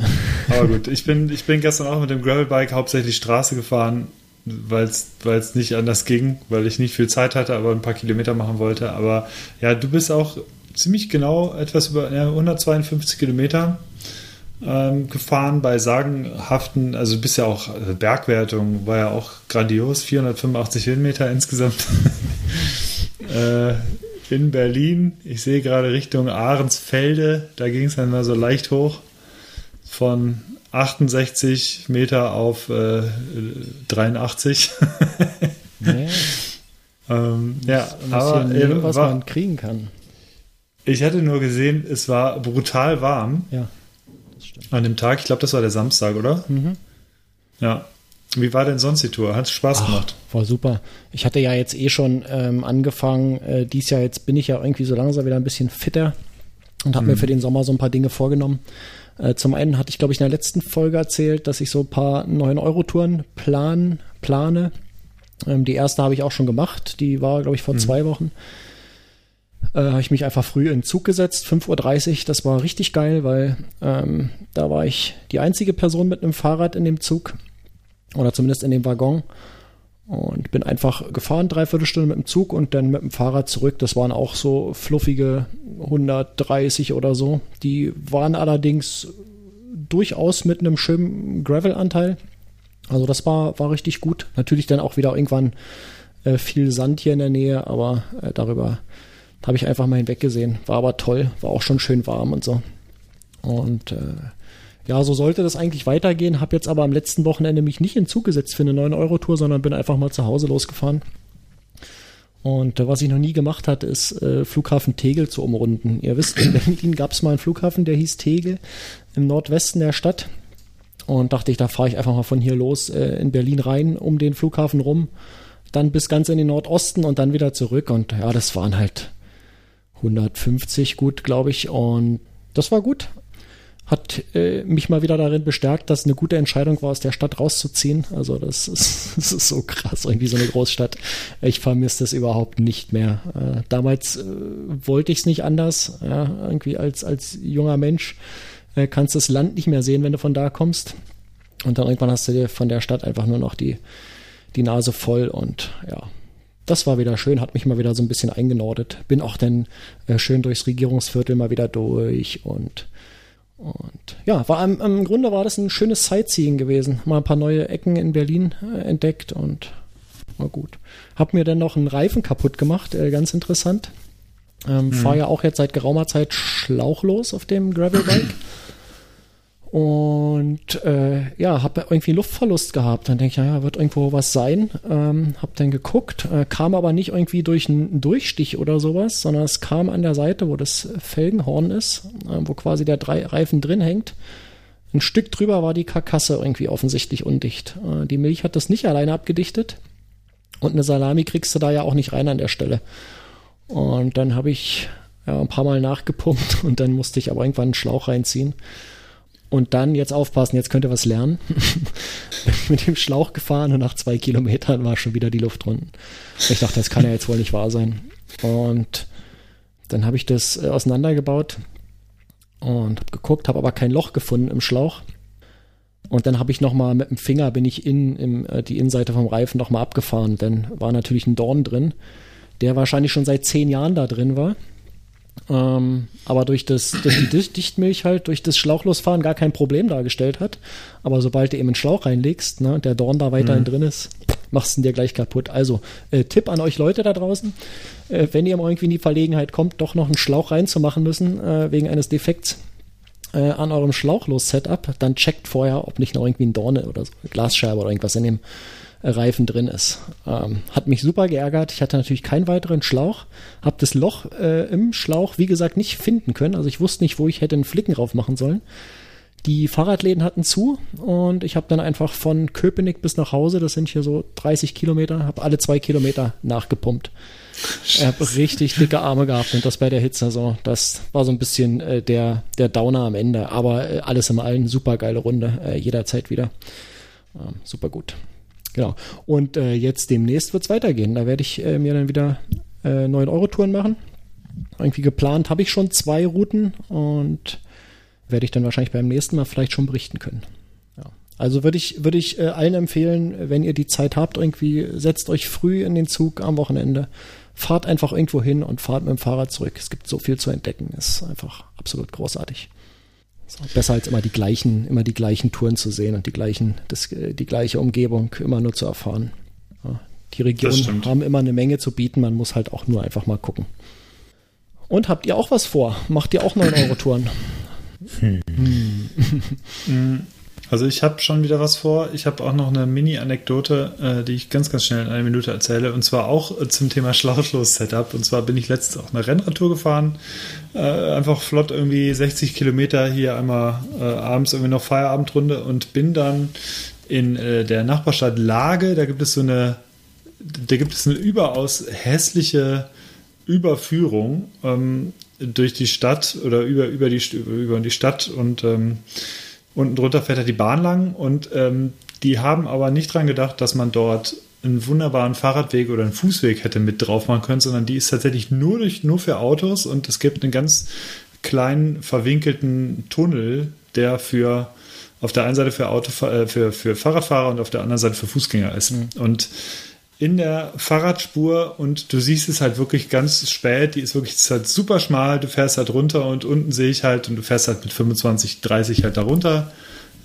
Aber gut, ich bin, ich bin gestern auch mit dem Gravelbike hauptsächlich Straße gefahren, weil es nicht anders ging, weil ich nicht viel Zeit hatte, aber ein paar Kilometer machen wollte. Aber ja, du bist auch ziemlich genau etwas über ja, 152 Kilometer ähm, gefahren bei sagenhaften, also du bist ja auch, also Bergwertung war ja auch grandios, 485 Höhenmeter insgesamt. äh, in Berlin, ich sehe gerade Richtung Ahrensfelde, da ging es dann mal so leicht hoch von 68 Meter auf äh, 83. nee. ähm, ja, aber nehmen, was war, man kriegen kann. Ich hatte nur gesehen, es war brutal warm. Ja. An dem Tag, ich glaube, das war der Samstag, oder? Mhm. Ja. Wie war denn sonst die Tour? Hat es Spaß Ach, gemacht? War super. Ich hatte ja jetzt eh schon ähm, angefangen. Äh, dies Jahr jetzt bin ich ja irgendwie so langsam wieder ein bisschen fitter und habe mhm. mir für den Sommer so ein paar Dinge vorgenommen. Äh, zum einen hatte ich, glaube ich, in der letzten Folge erzählt, dass ich so ein paar 9-Euro-Touren plan, plane. Ähm, die erste habe ich auch schon gemacht. Die war, glaube ich, vor mhm. zwei Wochen äh, habe ich mich einfach früh in den Zug gesetzt, 5.30 Uhr. Das war richtig geil, weil ähm, da war ich die einzige Person mit einem Fahrrad in dem Zug oder zumindest in dem Waggon und bin einfach gefahren, dreiviertel Stunde mit dem Zug und dann mit dem Fahrrad zurück. Das waren auch so fluffige 130 oder so. Die waren allerdings durchaus mit einem schönen Gravel-Anteil. Also das war, war richtig gut. Natürlich dann auch wieder irgendwann äh, viel Sand hier in der Nähe, aber äh, darüber habe ich einfach mal hinweggesehen. War aber toll, war auch schon schön warm und so. Und äh, ja, so sollte das eigentlich weitergehen. Habe jetzt aber am letzten Wochenende mich nicht in Zug gesetzt für eine 9-Euro-Tour, sondern bin einfach mal zu Hause losgefahren. Und äh, was ich noch nie gemacht hatte, ist äh, Flughafen Tegel zu umrunden. Ihr wisst, in Berlin gab es mal einen Flughafen, der hieß Tegel im Nordwesten der Stadt. Und dachte ich, da fahre ich einfach mal von hier los äh, in Berlin rein, um den Flughafen rum, dann bis ganz in den Nordosten und dann wieder zurück. Und ja, das waren halt 150 gut, glaube ich. Und das war gut. Hat äh, mich mal wieder darin bestärkt, dass eine gute Entscheidung war, aus der Stadt rauszuziehen. Also das ist, das ist so krass, irgendwie so eine Großstadt. Ich vermisse das überhaupt nicht mehr. Äh, damals äh, wollte ich es nicht anders. Ja, irgendwie als, als junger Mensch äh, kannst du das Land nicht mehr sehen, wenn du von da kommst. Und dann irgendwann hast du dir von der Stadt einfach nur noch die, die Nase voll und ja, das war wieder schön, hat mich mal wieder so ein bisschen eingenordet. Bin auch dann äh, schön durchs Regierungsviertel mal wieder durch und und ja, war im, im Grunde war das ein schönes Sightseeing gewesen. Mal ein paar neue Ecken in Berlin äh, entdeckt und war gut. Hab mir dann noch einen Reifen kaputt gemacht, äh, ganz interessant. Ähm, mhm. Fahre ja auch jetzt seit geraumer Zeit schlauchlos auf dem Gravelbike. Und äh, ja, habe irgendwie Luftverlust gehabt. Dann denke ich, ja, wird irgendwo was sein. Ähm, habe dann geguckt, äh, kam aber nicht irgendwie durch einen Durchstich oder sowas, sondern es kam an der Seite, wo das Felgenhorn ist, äh, wo quasi der drei Reifen drin hängt. Ein Stück drüber war die Karkasse irgendwie offensichtlich undicht. Äh, die Milch hat das nicht alleine abgedichtet. Und eine Salami kriegst du da ja auch nicht rein an der Stelle. Und dann habe ich ja, ein paar Mal nachgepumpt und dann musste ich aber irgendwann einen Schlauch reinziehen. Und dann jetzt aufpassen, jetzt könnt ihr was lernen. mit dem Schlauch gefahren und nach zwei Kilometern war schon wieder die Luft drunten. Ich dachte, das kann ja jetzt wohl nicht wahr sein. Und dann habe ich das äh, auseinandergebaut und habe geguckt, habe aber kein Loch gefunden im Schlauch. Und dann habe ich nochmal mit dem Finger bin ich in, in äh, die Innenseite vom Reifen nochmal abgefahren. Dann war natürlich ein Dorn drin, der wahrscheinlich schon seit zehn Jahren da drin war. Ähm, aber durch, das, durch die Dichtmilch halt, durch das Schlauchlosfahren gar kein Problem dargestellt hat. Aber sobald du eben einen Schlauch reinlegst, ne, der Dorn da weiterhin mhm. drin ist, machst du ihn dir gleich kaputt. Also, äh, Tipp an euch Leute da draußen, äh, wenn ihr mal irgendwie in die Verlegenheit kommt, doch noch einen Schlauch reinzumachen müssen, äh, wegen eines Defekts äh, an eurem Schlauchlos-Setup, dann checkt vorher, ob nicht noch irgendwie ein Dorne oder so, eine Glasscheibe oder irgendwas in dem Reifen drin ist. Ähm, hat mich super geärgert. Ich hatte natürlich keinen weiteren Schlauch, habe das Loch äh, im Schlauch, wie gesagt, nicht finden können. Also ich wusste nicht, wo ich hätte einen Flicken drauf machen sollen. Die Fahrradläden hatten zu und ich habe dann einfach von Köpenick bis nach Hause, das sind hier so 30 Kilometer, habe alle zwei Kilometer nachgepumpt. Ich habe richtig dicke Arme gehabt und das bei der Hitsaison. Das war so ein bisschen äh, der, der Downer am Ende. Aber äh, alles im Allen, super geile Runde, äh, jederzeit wieder. Ähm, super gut. Genau. Und äh, jetzt demnächst wird es weitergehen. Da werde ich äh, mir dann wieder äh, 9-Euro-Touren machen. Irgendwie geplant habe ich schon zwei Routen und werde ich dann wahrscheinlich beim nächsten Mal vielleicht schon berichten können. Ja. Also würde ich, würde ich äh, allen empfehlen, wenn ihr die Zeit habt, irgendwie setzt euch früh in den Zug am Wochenende, fahrt einfach irgendwo hin und fahrt mit dem Fahrrad zurück. Es gibt so viel zu entdecken. Ist einfach absolut großartig. So, besser als immer die gleichen, immer die gleichen Touren zu sehen und die gleichen, das, die gleiche Umgebung immer nur zu erfahren. Ja, die Regionen haben immer eine Menge zu bieten, man muss halt auch nur einfach mal gucken. Und habt ihr auch was vor? Macht ihr auch 9-Euro-Touren? Hm. hm. Also ich habe schon wieder was vor. Ich habe auch noch eine Mini-Anekdote, äh, die ich ganz, ganz schnell in einer Minute erzähle. Und zwar auch äh, zum Thema Schlauchlos-Setup. Und zwar bin ich letztens auch eine Rennradtour gefahren. Äh, einfach flott irgendwie 60 Kilometer hier einmal äh, abends irgendwie noch Feierabendrunde und bin dann in äh, der Nachbarstadt Lage. Da gibt es so eine, da gibt es eine überaus hässliche Überführung ähm, durch die Stadt oder über, über, die, über die Stadt und ähm, Unten drunter fährt halt die Bahn lang und ähm, die haben aber nicht dran gedacht, dass man dort einen wunderbaren Fahrradweg oder einen Fußweg hätte mit drauf machen können, sondern die ist tatsächlich nur, durch, nur für Autos und es gibt einen ganz kleinen verwinkelten Tunnel, der für auf der einen Seite für, Auto, äh, für, für Fahrradfahrer und auf der anderen Seite für Fußgänger ist. Mhm. Und in der Fahrradspur und du siehst es halt wirklich ganz spät. Die ist wirklich ist halt super schmal. Du fährst halt runter und unten sehe ich halt und du fährst halt mit 25, 30 halt darunter.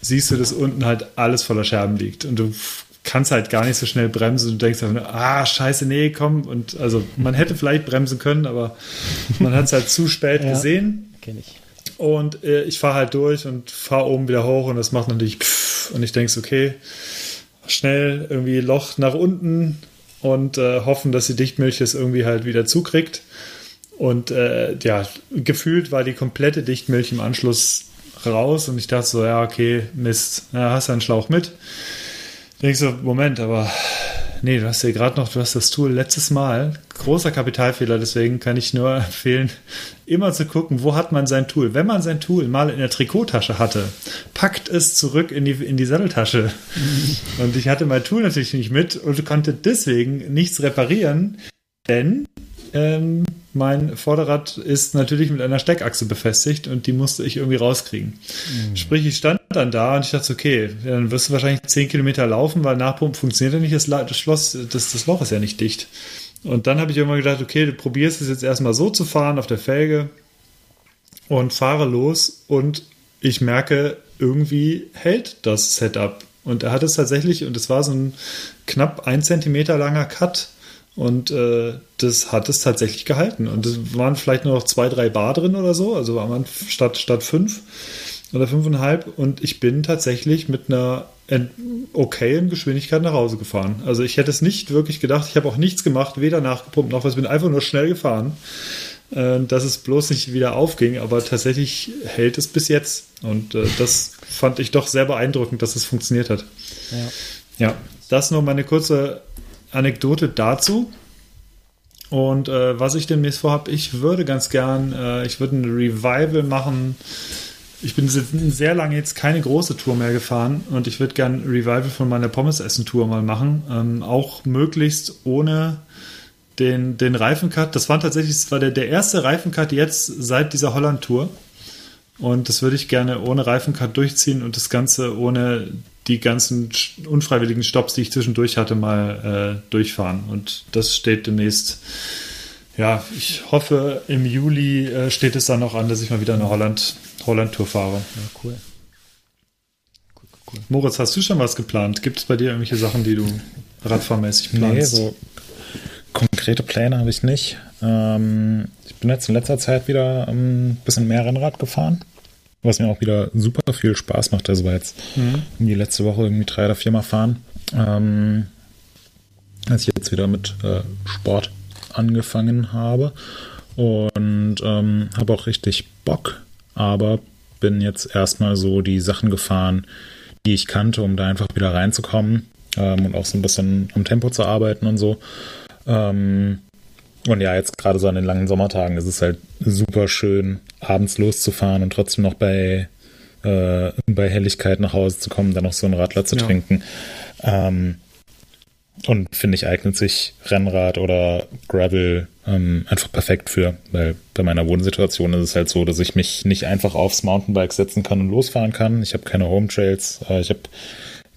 Siehst du, dass unten halt alles voller Scherben liegt und du kannst halt gar nicht so schnell bremsen. Du denkst einfach nur, ah, scheiße, nee, komm. Und also man hätte vielleicht bremsen können, aber man hat es halt zu spät ja, gesehen. Kenn ich. Und äh, ich fahre halt durch und fahre oben wieder hoch und das macht natürlich pff, und ich denke, okay, schnell irgendwie Loch nach unten und äh, hoffen, dass die Dichtmilch es irgendwie halt wieder zukriegt. Und äh, ja, gefühlt war die komplette Dichtmilch im Anschluss raus und ich dachte so, ja, okay, Mist, ja, hast du einen Schlauch mit. Denkst so, Moment, aber nee, du hast ja gerade noch, du hast das Tool letztes Mal. Großer Kapitalfehler, deswegen kann ich nur empfehlen, immer zu gucken, wo hat man sein Tool. Wenn man sein Tool mal in der Trikottasche hatte, packt es zurück in die, in die Satteltasche. Und ich hatte mein Tool natürlich nicht mit und konnte deswegen nichts reparieren, denn ähm, mein Vorderrad ist natürlich mit einer Steckachse befestigt und die musste ich irgendwie rauskriegen. Mhm. Sprich, ich stand dann da und ich dachte, okay, dann wirst du wahrscheinlich 10 Kilometer laufen, weil Nachpumpen funktioniert ja nicht, das, das Schloss, das, das Loch ist ja nicht dicht. Und dann habe ich irgendwann gedacht, okay, du probierst es jetzt erstmal so zu fahren auf der Felge und fahre los und ich merke, irgendwie hält das Setup. Und er hat es tatsächlich, und es war so ein knapp ein Zentimeter langer Cut und äh, das hat es tatsächlich gehalten. Und es waren vielleicht nur noch zwei, drei Bar drin oder so. Also war man statt, statt fünf oder fünfeinhalb. Und ich bin tatsächlich mit einer okayen Geschwindigkeit nach Hause gefahren. Also ich hätte es nicht wirklich gedacht. Ich habe auch nichts gemacht, weder nachgepumpt noch was. Ich bin einfach nur schnell gefahren, äh, dass es bloß nicht wieder aufging. Aber tatsächlich hält es bis jetzt. Und äh, das fand ich doch sehr beeindruckend, dass es funktioniert hat. Ja, ja das nur meine kurze Anekdote dazu. Und äh, was ich demnächst vorhabe, ich würde ganz gern, äh, ich würde ein Revival machen ich bin sehr lange jetzt keine große Tour mehr gefahren und ich würde gerne Revival von meiner Pommes-Essen-Tour mal machen. Ähm, auch möglichst ohne den, den Reifencut. Das war tatsächlich, das war der, der erste Reifencut jetzt seit dieser Holland-Tour. Und das würde ich gerne ohne Reifencut durchziehen und das Ganze ohne die ganzen unfreiwilligen Stops, die ich zwischendurch hatte, mal äh, durchfahren. Und das steht demnächst. Ja, ich hoffe, im Juli äh, steht es dann noch an, dass ich mal wieder eine Holland, Holland-Tour fahre. Ja, cool. cool, cool. Moritz, hast du schon was geplant? Gibt es bei dir irgendwelche Sachen, die du radfahrmäßig planst? Nee, so konkrete Pläne habe ich nicht. Ähm, ich bin jetzt in letzter Zeit wieder ein ähm, bisschen mehr Rennrad gefahren, was mir auch wieder super viel Spaß macht. Also war jetzt mhm. die letzte Woche irgendwie drei oder viermal fahren. Ähm, als ich jetzt wieder mit äh, Sport angefangen habe und ähm, habe auch richtig Bock, aber bin jetzt erstmal so die Sachen gefahren, die ich kannte, um da einfach wieder reinzukommen ähm, und auch so ein bisschen am Tempo zu arbeiten und so. Ähm, und ja, jetzt gerade so an den langen Sommertagen ist es halt super schön, abends loszufahren und trotzdem noch bei, äh, bei Helligkeit nach Hause zu kommen, dann noch so ein Radler zu ja. trinken. Ähm, und finde ich, eignet sich Rennrad oder Gravel ähm, einfach perfekt für, weil bei meiner Wohnsituation ist es halt so, dass ich mich nicht einfach aufs Mountainbike setzen kann und losfahren kann. Ich habe keine Home Trails, äh, ich habe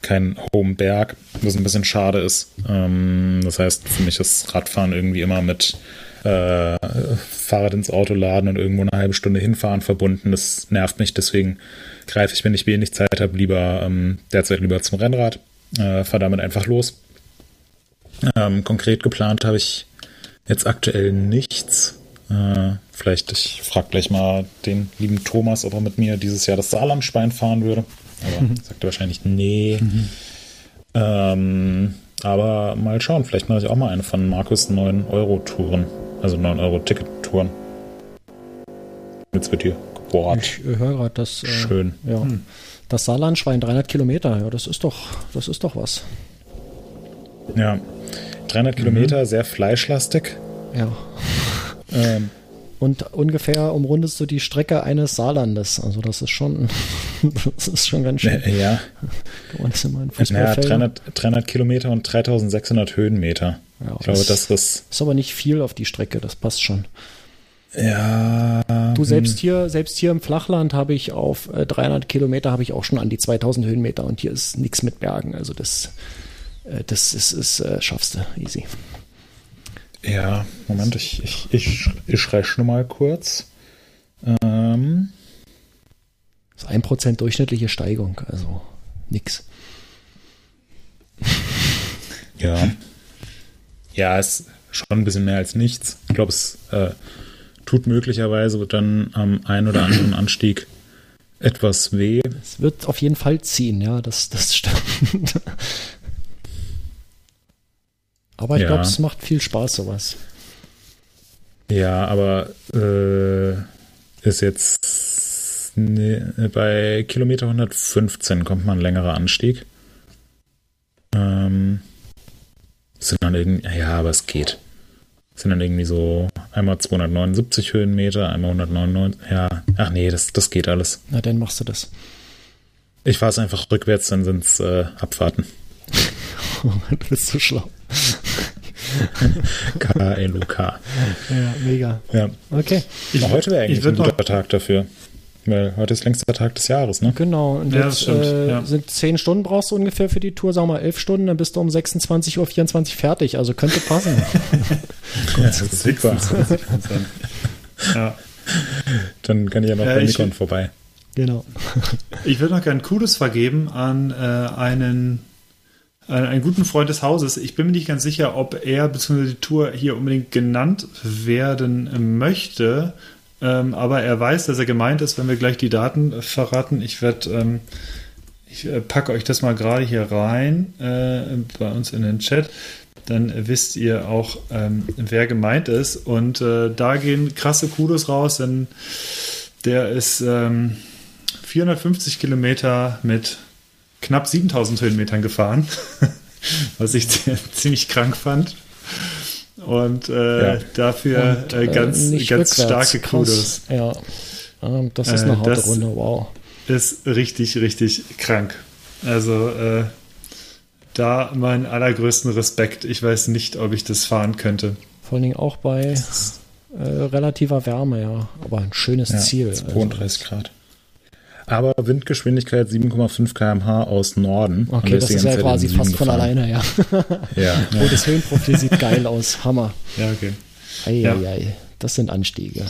kein Homeberg, was ein bisschen schade ist. Ähm, das heißt, für mich ist Radfahren irgendwie immer mit äh, Fahrrad ins Auto laden und irgendwo eine halbe Stunde hinfahren verbunden. Das nervt mich, deswegen greife ich, wenn ich wenig Zeit habe, lieber ähm, derzeit lieber zum Rennrad, äh, fahre damit einfach los. Ähm, konkret geplant habe ich jetzt aktuell nichts. Äh, vielleicht, ich frage gleich mal den lieben Thomas, ob er mit mir dieses Jahr das Saarlandschwein fahren würde. Aber mhm. sagt er wahrscheinlich nee. Mhm. Ähm, aber mal schauen, vielleicht mache ich auch mal eine von Markus 9-Euro-Touren. Also 9-Euro-Ticket-Touren. Jetzt wird hier gebohrt. Ich höre gerade das. Äh, Schön. Ja. Hm. Das Saarlandschwein, 300 Kilometer, ja, das ist doch, das ist doch was. Ja, 300 mhm. Kilometer, sehr fleischlastig. Ja. Ähm, und ungefähr umrundest du die Strecke eines Saarlandes. Also das ist schon, das ist schon ganz schön. Ja. Kann man das immer in ja, 300, 300 Kilometer und 3600 Höhenmeter. Ja, ich glaube, das ist... Ist aber nicht viel auf die Strecke, das passt schon. Ja. Du selbst hm. hier, selbst hier im Flachland habe ich auf 300 äh, Kilometer habe ich auch schon an die 2000 Höhenmeter und hier ist nichts mit Bergen. Also das, äh, das ist, ist, ist äh, schaffst du easy. Ja, Moment, ich, ich, ich, ich rechne mal kurz. Ähm. Das ist 1% durchschnittliche Steigung, also nix. Ja. Ja, ist schon ein bisschen mehr als nichts. Ich glaube, es äh, tut möglicherweise dann am einen oder anderen Anstieg etwas weh. Es wird auf jeden Fall ziehen, ja, das, das stimmt. Aber ich ja. glaube, es macht viel Spaß, sowas. Ja, aber äh, ist jetzt ne, bei Kilometer 115 kommt man ein längerer Anstieg. Ähm, sind dann irgendwie, ja, aber es geht. Sind dann irgendwie so einmal 279 Höhenmeter, einmal 199, ja, ach nee, das, das geht alles. Na, dann machst du das. Ich fahre es einfach rückwärts, dann sind es äh, Abfahrten. du bist so schlau. K-L-U-K. Ja, mega. Ja. Okay. Ich, heute wäre eigentlich ein guter Tag dafür. Weil heute ist längster Tag des Jahres, ne? Genau. Und ja, jetzt äh, ja. sind zehn Stunden brauchst du ungefähr für die Tour, sagen wir mal elf Stunden, dann bist du um 26.24 Uhr fertig. Also könnte passen. ja, das ist super. ja. Dann kann ich ja noch bei Nikon vorbei. Genau. ich würde noch gerne Kudos vergeben an äh, einen äh, einen guten Freund des Hauses. Ich bin mir nicht ganz sicher, ob er bzw. die Tour hier unbedingt genannt werden möchte. Ähm, aber er weiß, dass er gemeint ist, wenn wir gleich die Daten verraten. Ich werde, ähm, ich äh, packe euch das mal gerade hier rein äh, bei uns in den Chat. Dann wisst ihr auch, ähm, wer gemeint ist. Und äh, da gehen krasse Kudos raus, denn der ist 450 ähm, Kilometer mit knapp 7000 Höhenmetern gefahren, was ich ziemlich krank fand. Und äh, ja. dafür Und, äh, ganz, ganz starke Kudos. Ja. Ähm, das ist eine Äh, harte das- Runde, wow. Ist richtig, richtig krank. Also äh, da meinen allergrößten Respekt. Ich weiß nicht, ob ich das fahren könnte. Vor allen Dingen auch bei äh, relativer Wärme, ja. Aber ein schönes Ja, Ziel. Also, 32 Grad. Aber Windgeschwindigkeit 7,5 km/h aus Norden. Und okay, das ist ja Zeit quasi fast Süden von gefahren. alleine, ja. Ja. Oh, das Höhenprofil sieht geil aus. Hammer. Ja, okay. Eieiei, Ja. das sind Anstiege.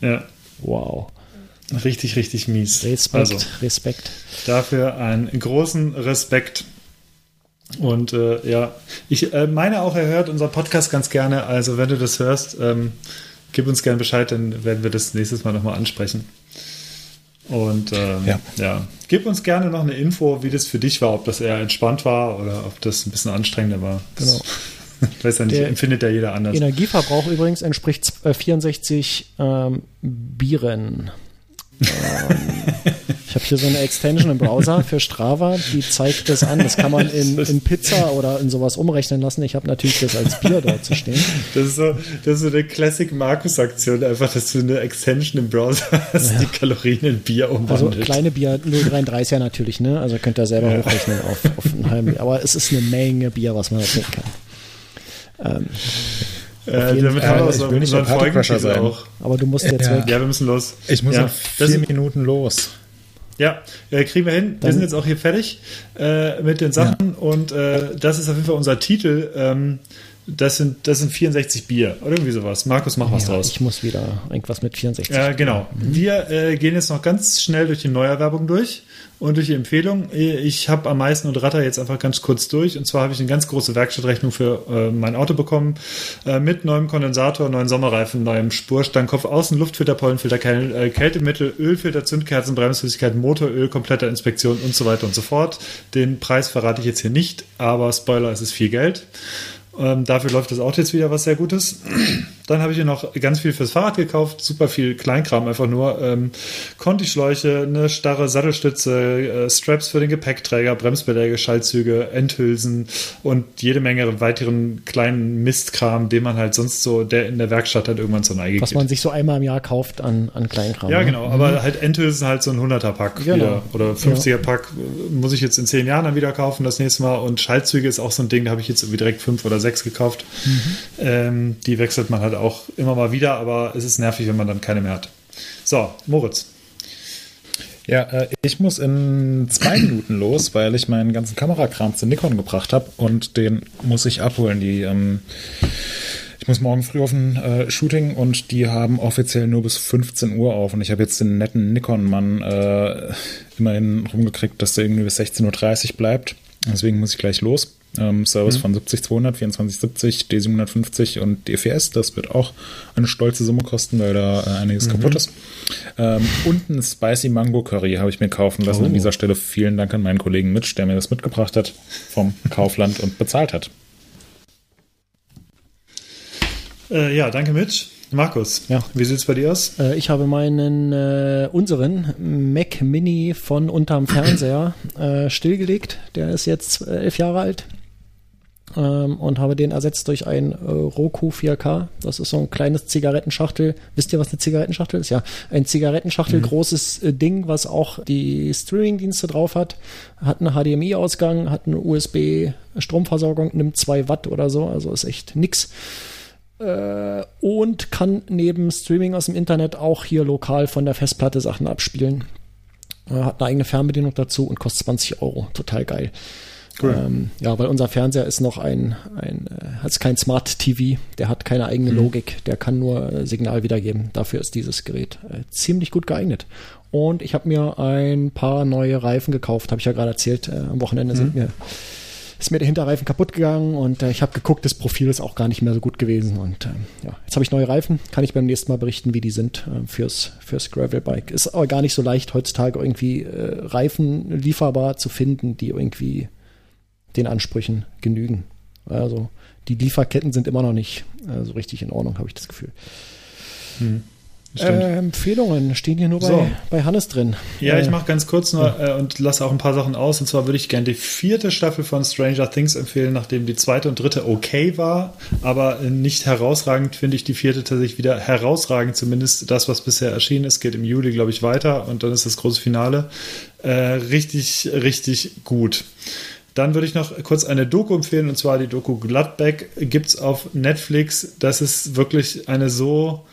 Ja, Wow. richtig, richtig mies. Respekt, Also Respekt. dafür einen großen Respekt. Und äh, ja, ich äh, meine auch, er hört unseren Podcast ganz gerne. Also wenn du das hörst, ähm, gib uns gerne Bescheid, dann werden wir das nächstes Mal nochmal ansprechen. Und ähm, ja. Ja. gib uns gerne noch eine Info, wie das für dich war, ob das eher entspannt war oder ob das ein bisschen anstrengender war. Genau. Ich weiß ja nicht, Der empfindet ja jeder anders. Energieverbrauch übrigens entspricht z- äh, 64 ähm, Bieren. Ähm, ich habe hier so eine Extension im Browser für Strava, die zeigt das an. Das kann man in, in Pizza oder in sowas umrechnen lassen. Ich habe natürlich das als Bier dort zu stehen. Das ist so, das ist so eine Classic Markus-Aktion, einfach, dass du eine Extension im Browser hast, die Kalorien in Bier Also umwandelt. kleine Bier 0,33er natürlich, ne? Also könnt ihr selber Ja. hochrechnen auf, auf einen halben Bier. Aber es ist eine Menge Bier, was man da trinken kann. Ähm, äh, damit haben wir unseren Folgentitel sein. auch. aber du musst jetzt Ja. weg. Ja, wir müssen los. Ich muss ja, das, vier Minuten los. Ja, äh, kriegen wir hin. wir Dann- sind jetzt auch hier fertig äh, mit den Sachen und äh, das ist auf jeden Fall unser Titel. Ähm, das sind, das sind 64 Bier oder irgendwie sowas. Markus, mach was Ja, draus. ich muss wieder irgendwas mit 64. Äh, genau. Wir äh, gehen jetzt noch ganz schnell durch die Neuerwerbung durch und durch die Empfehlung. Ich habe am meisten und ratter jetzt einfach ganz kurz durch. Und zwar habe ich eine ganz große Werkstattrechnung für äh, mein Auto bekommen. Äh, mit neuem Kondensator, neuen Sommerreifen, neuem Spurstangkopf, Außen, Luftfilter, Pollenfilter, Käl äh, Kältemittel, Ölfilter, Zündkerzen, Bremsflüssigkeit, Motoröl, komplette Inspektion und so weiter und so fort. Den Preis verrate ich jetzt hier nicht, aber Spoiler, es ist viel Geld. Ähm, dafür läuft das Auto jetzt wieder, was sehr gut ist. Dann habe ich mir noch ganz viel fürs Fahrrad gekauft, super viel Kleinkram einfach nur. Ähm, Conti-Schläuche, eine starre Sattelstütze, äh, Straps für den Gepäckträger, Bremsbeläge, Schaltzüge, Endhülsen und jede Menge weiteren kleinen Mistkram, den man halt sonst so, der in der Werkstatt halt irgendwann zur Neige Was geht. man sich so einmal im Jahr kauft an, an Kleinkram. Ja, ne? genau, aber halt Endhülsen halt so ein 100er-Pack Genau. wieder oder 50er-Pack äh, muss ich jetzt in zehn Jahren dann wieder kaufen, das nächste Mal. Und Schaltzüge ist auch so ein Ding, da habe ich jetzt irgendwie direkt fünf oder sechs gekauft. Ähm, die wechselt man halt auch immer mal wieder, aber es ist nervig, wenn man dann keine mehr hat. So, Moritz. Ja, äh, ich muss in zwei Minuten los, weil ich meinen ganzen Kamerakram zu Nikon gebracht habe und den muss ich abholen. Die, ähm, ich muss morgen früh auf ein äh, Shooting und die haben offiziell nur bis 15 Uhr auf und ich habe jetzt den netten Nikon-Mann äh, immerhin rumgekriegt, dass der irgendwie bis 16.30 Uhr bleibt. Deswegen muss ich gleich los. Ähm, Service von 70-200, 2470, D750 und DFS. Das wird auch eine stolze Summe kosten, weil da äh, einiges kaputt ist. Ähm, und ein Spicy Mango Curry habe ich mir kaufen lassen. Oh. An dieser Stelle vielen Dank an meinen Kollegen Mitch, der mir das mitgebracht hat vom Kaufland und bezahlt hat. Äh, ja, danke Mitch. Markus, Ja. wie sieht's bei dir aus? Äh, ich habe meinen, äh, unseren Mac Mini von unterm Fernseher äh, stillgelegt. Der ist jetzt elf Jahre alt. Ähm, und habe den ersetzt durch ein äh, Roku 4K. Das ist so ein kleines Zigarettenschachtel. Wisst ihr, was eine Zigarettenschachtel ist? Ja, ein Zigarettenschachtel, großes äh, Ding, was auch die Streaming-Dienste drauf hat. Hat einen HDMI-Ausgang, hat eine USB-Stromversorgung, nimmt zwei Watt oder so. Also ist echt nix äh, und kann neben Streaming aus dem Internet auch hier lokal von der Festplatte Sachen abspielen. Äh, hat eine eigene Fernbedienung dazu und kostet 20 Euro. Total geil. Cool. Ähm, ja, weil unser Fernseher ist noch ein, ein äh, hat kein Smart TV, der hat keine eigene Logik, der kann nur äh, Signal wiedergeben. Dafür ist dieses Gerät äh, ziemlich gut geeignet. Und ich habe mir ein paar neue Reifen gekauft, habe ich ja gerade erzählt. Äh, am Wochenende sind mir ist mir der Hinterreifen kaputt gegangen und äh, ich habe geguckt, das Profil ist auch gar nicht mehr so gut gewesen. Und ähm, ja, jetzt habe ich neue Reifen, kann ich beim nächsten Mal berichten, wie die sind äh, fürs, fürs Gravelbike. Ist aber gar nicht so leicht heutzutage irgendwie äh, Reifen lieferbar zu finden, die irgendwie den Ansprüchen genügen. Also die Lieferketten sind immer noch nicht äh, so richtig in Ordnung, habe ich das Gefühl. Stimmt. Äh, Empfehlungen stehen hier nur bei, So. bei Hannes drin. Ja, äh, ich mache ganz kurz nur äh, und lasse auch ein paar Sachen aus. Und zwar würde ich gerne die vierte Staffel von Stranger Things empfehlen, nachdem die zweite und dritte okay war, aber äh, nicht herausragend finde ich die vierte tatsächlich wieder herausragend. Zumindest das, was bisher erschienen ist, geht im Juli, glaube ich, weiter und dann ist das große Finale. Äh, richtig, richtig gut. Dann würde ich noch kurz eine Doku empfehlen, und zwar die Doku Gladbeck gibt's auf Netflix. Das ist wirklich eine so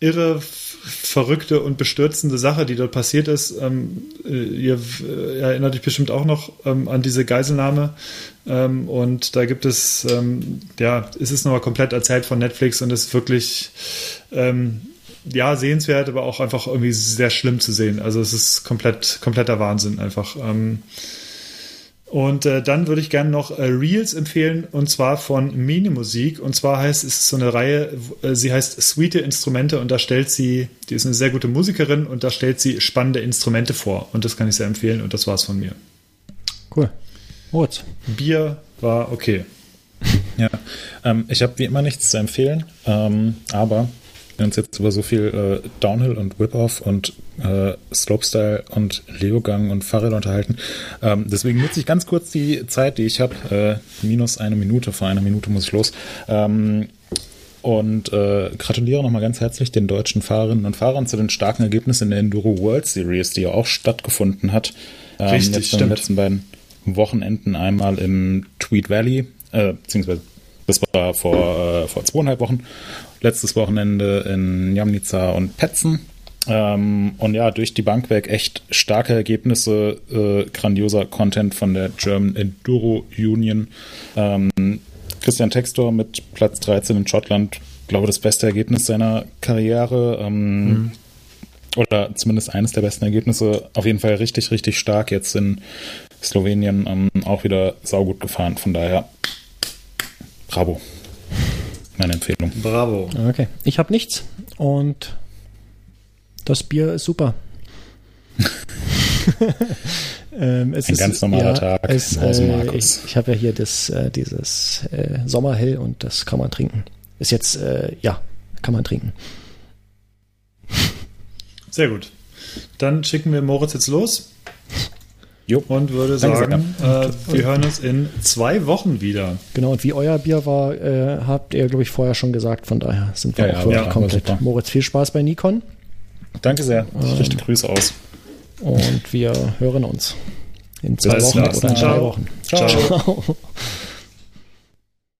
irre, verrückte und bestürzende Sache, die dort passiert ist. Ähm, äh, ihr äh, erinnert euch bestimmt auch noch ähm, an diese Geiselnahme. Ähm, und da gibt es, ähm, ja, es ist nochmal komplett erzählt von Netflix und es ist wirklich, ähm, ja, sehenswert, aber auch einfach irgendwie sehr schlimm zu sehen. Also es ist komplett, kompletter Wahnsinn einfach. Ähm, und äh, dann würde ich gerne noch äh, Reels empfehlen und zwar von Minimusik. Und zwar heißt es ist so eine Reihe, äh, sie heißt Sweete Instrumente und da stellt sie, die ist eine sehr gute Musikerin und da stellt sie spannende Instrumente vor. Und das kann ich sehr empfehlen und das war's von mir. Cool. Moritz. Bier war okay. Ja, ähm, ich habe wie immer nichts zu empfehlen, ähm, aber wir uns jetzt über so viel äh, Downhill und Whip-Off und äh, Slopestyle und Leogang und Fahrrad unterhalten. Ähm, deswegen nutze ich ganz kurz die Zeit, die ich habe, äh, minus eine Minute, vor einer Minute muss ich los. Ähm, und äh, gratuliere nochmal ganz herzlich den deutschen Fahrerinnen und Fahrern zu den starken Ergebnissen in der Enduro World Series, die ja auch stattgefunden hat. Ähm, Richtig, jetzt in den stimmt. letzten beiden Wochenenden einmal im Tweed Valley, äh, beziehungsweise das war vor, äh, vor zweieinhalb Wochen. Letztes Wochenende in Jamnica und Petzen. Ähm, und ja, durch die Bank weg echt starke Ergebnisse, äh, grandioser Content von der German Enduro Union. Ähm, Christian Textor mit Platz 13 in Schottland, glaube das beste Ergebnis seiner Karriere. Ähm, Oder zumindest eines der besten Ergebnisse. Auf jeden Fall richtig, richtig stark. Jetzt in Slowenien ähm, auch wieder saugut gefahren. Von daher, bravo. Meine Empfehlung. Bravo. Okay. Ich habe nichts und das Bier ist super. ähm, es Ein ganz normaler Tag Es, im Hause äh, Markus. ich habe ja hier das, äh, dieses äh, Sommerhell und das kann man trinken. Ist jetzt, äh, ja, kann man trinken. Sehr gut. Dann schicken wir Moritz jetzt los Jo. und würde Danke sagen, äh, wir hören uns in zwei Wochen wieder. Genau, und wie euer Bier war, äh, habt ihr, glaube ich, vorher schon gesagt. Von daher sind wir Ja, auch ja, wirklich ja, komplett. Moritz, viel Spaß bei Nikon Danke sehr. Ich richte Grüße aus. und wir hören uns in zwei Bis Wochen oder in drei Ciao. Wochen. Ciao. Ciao.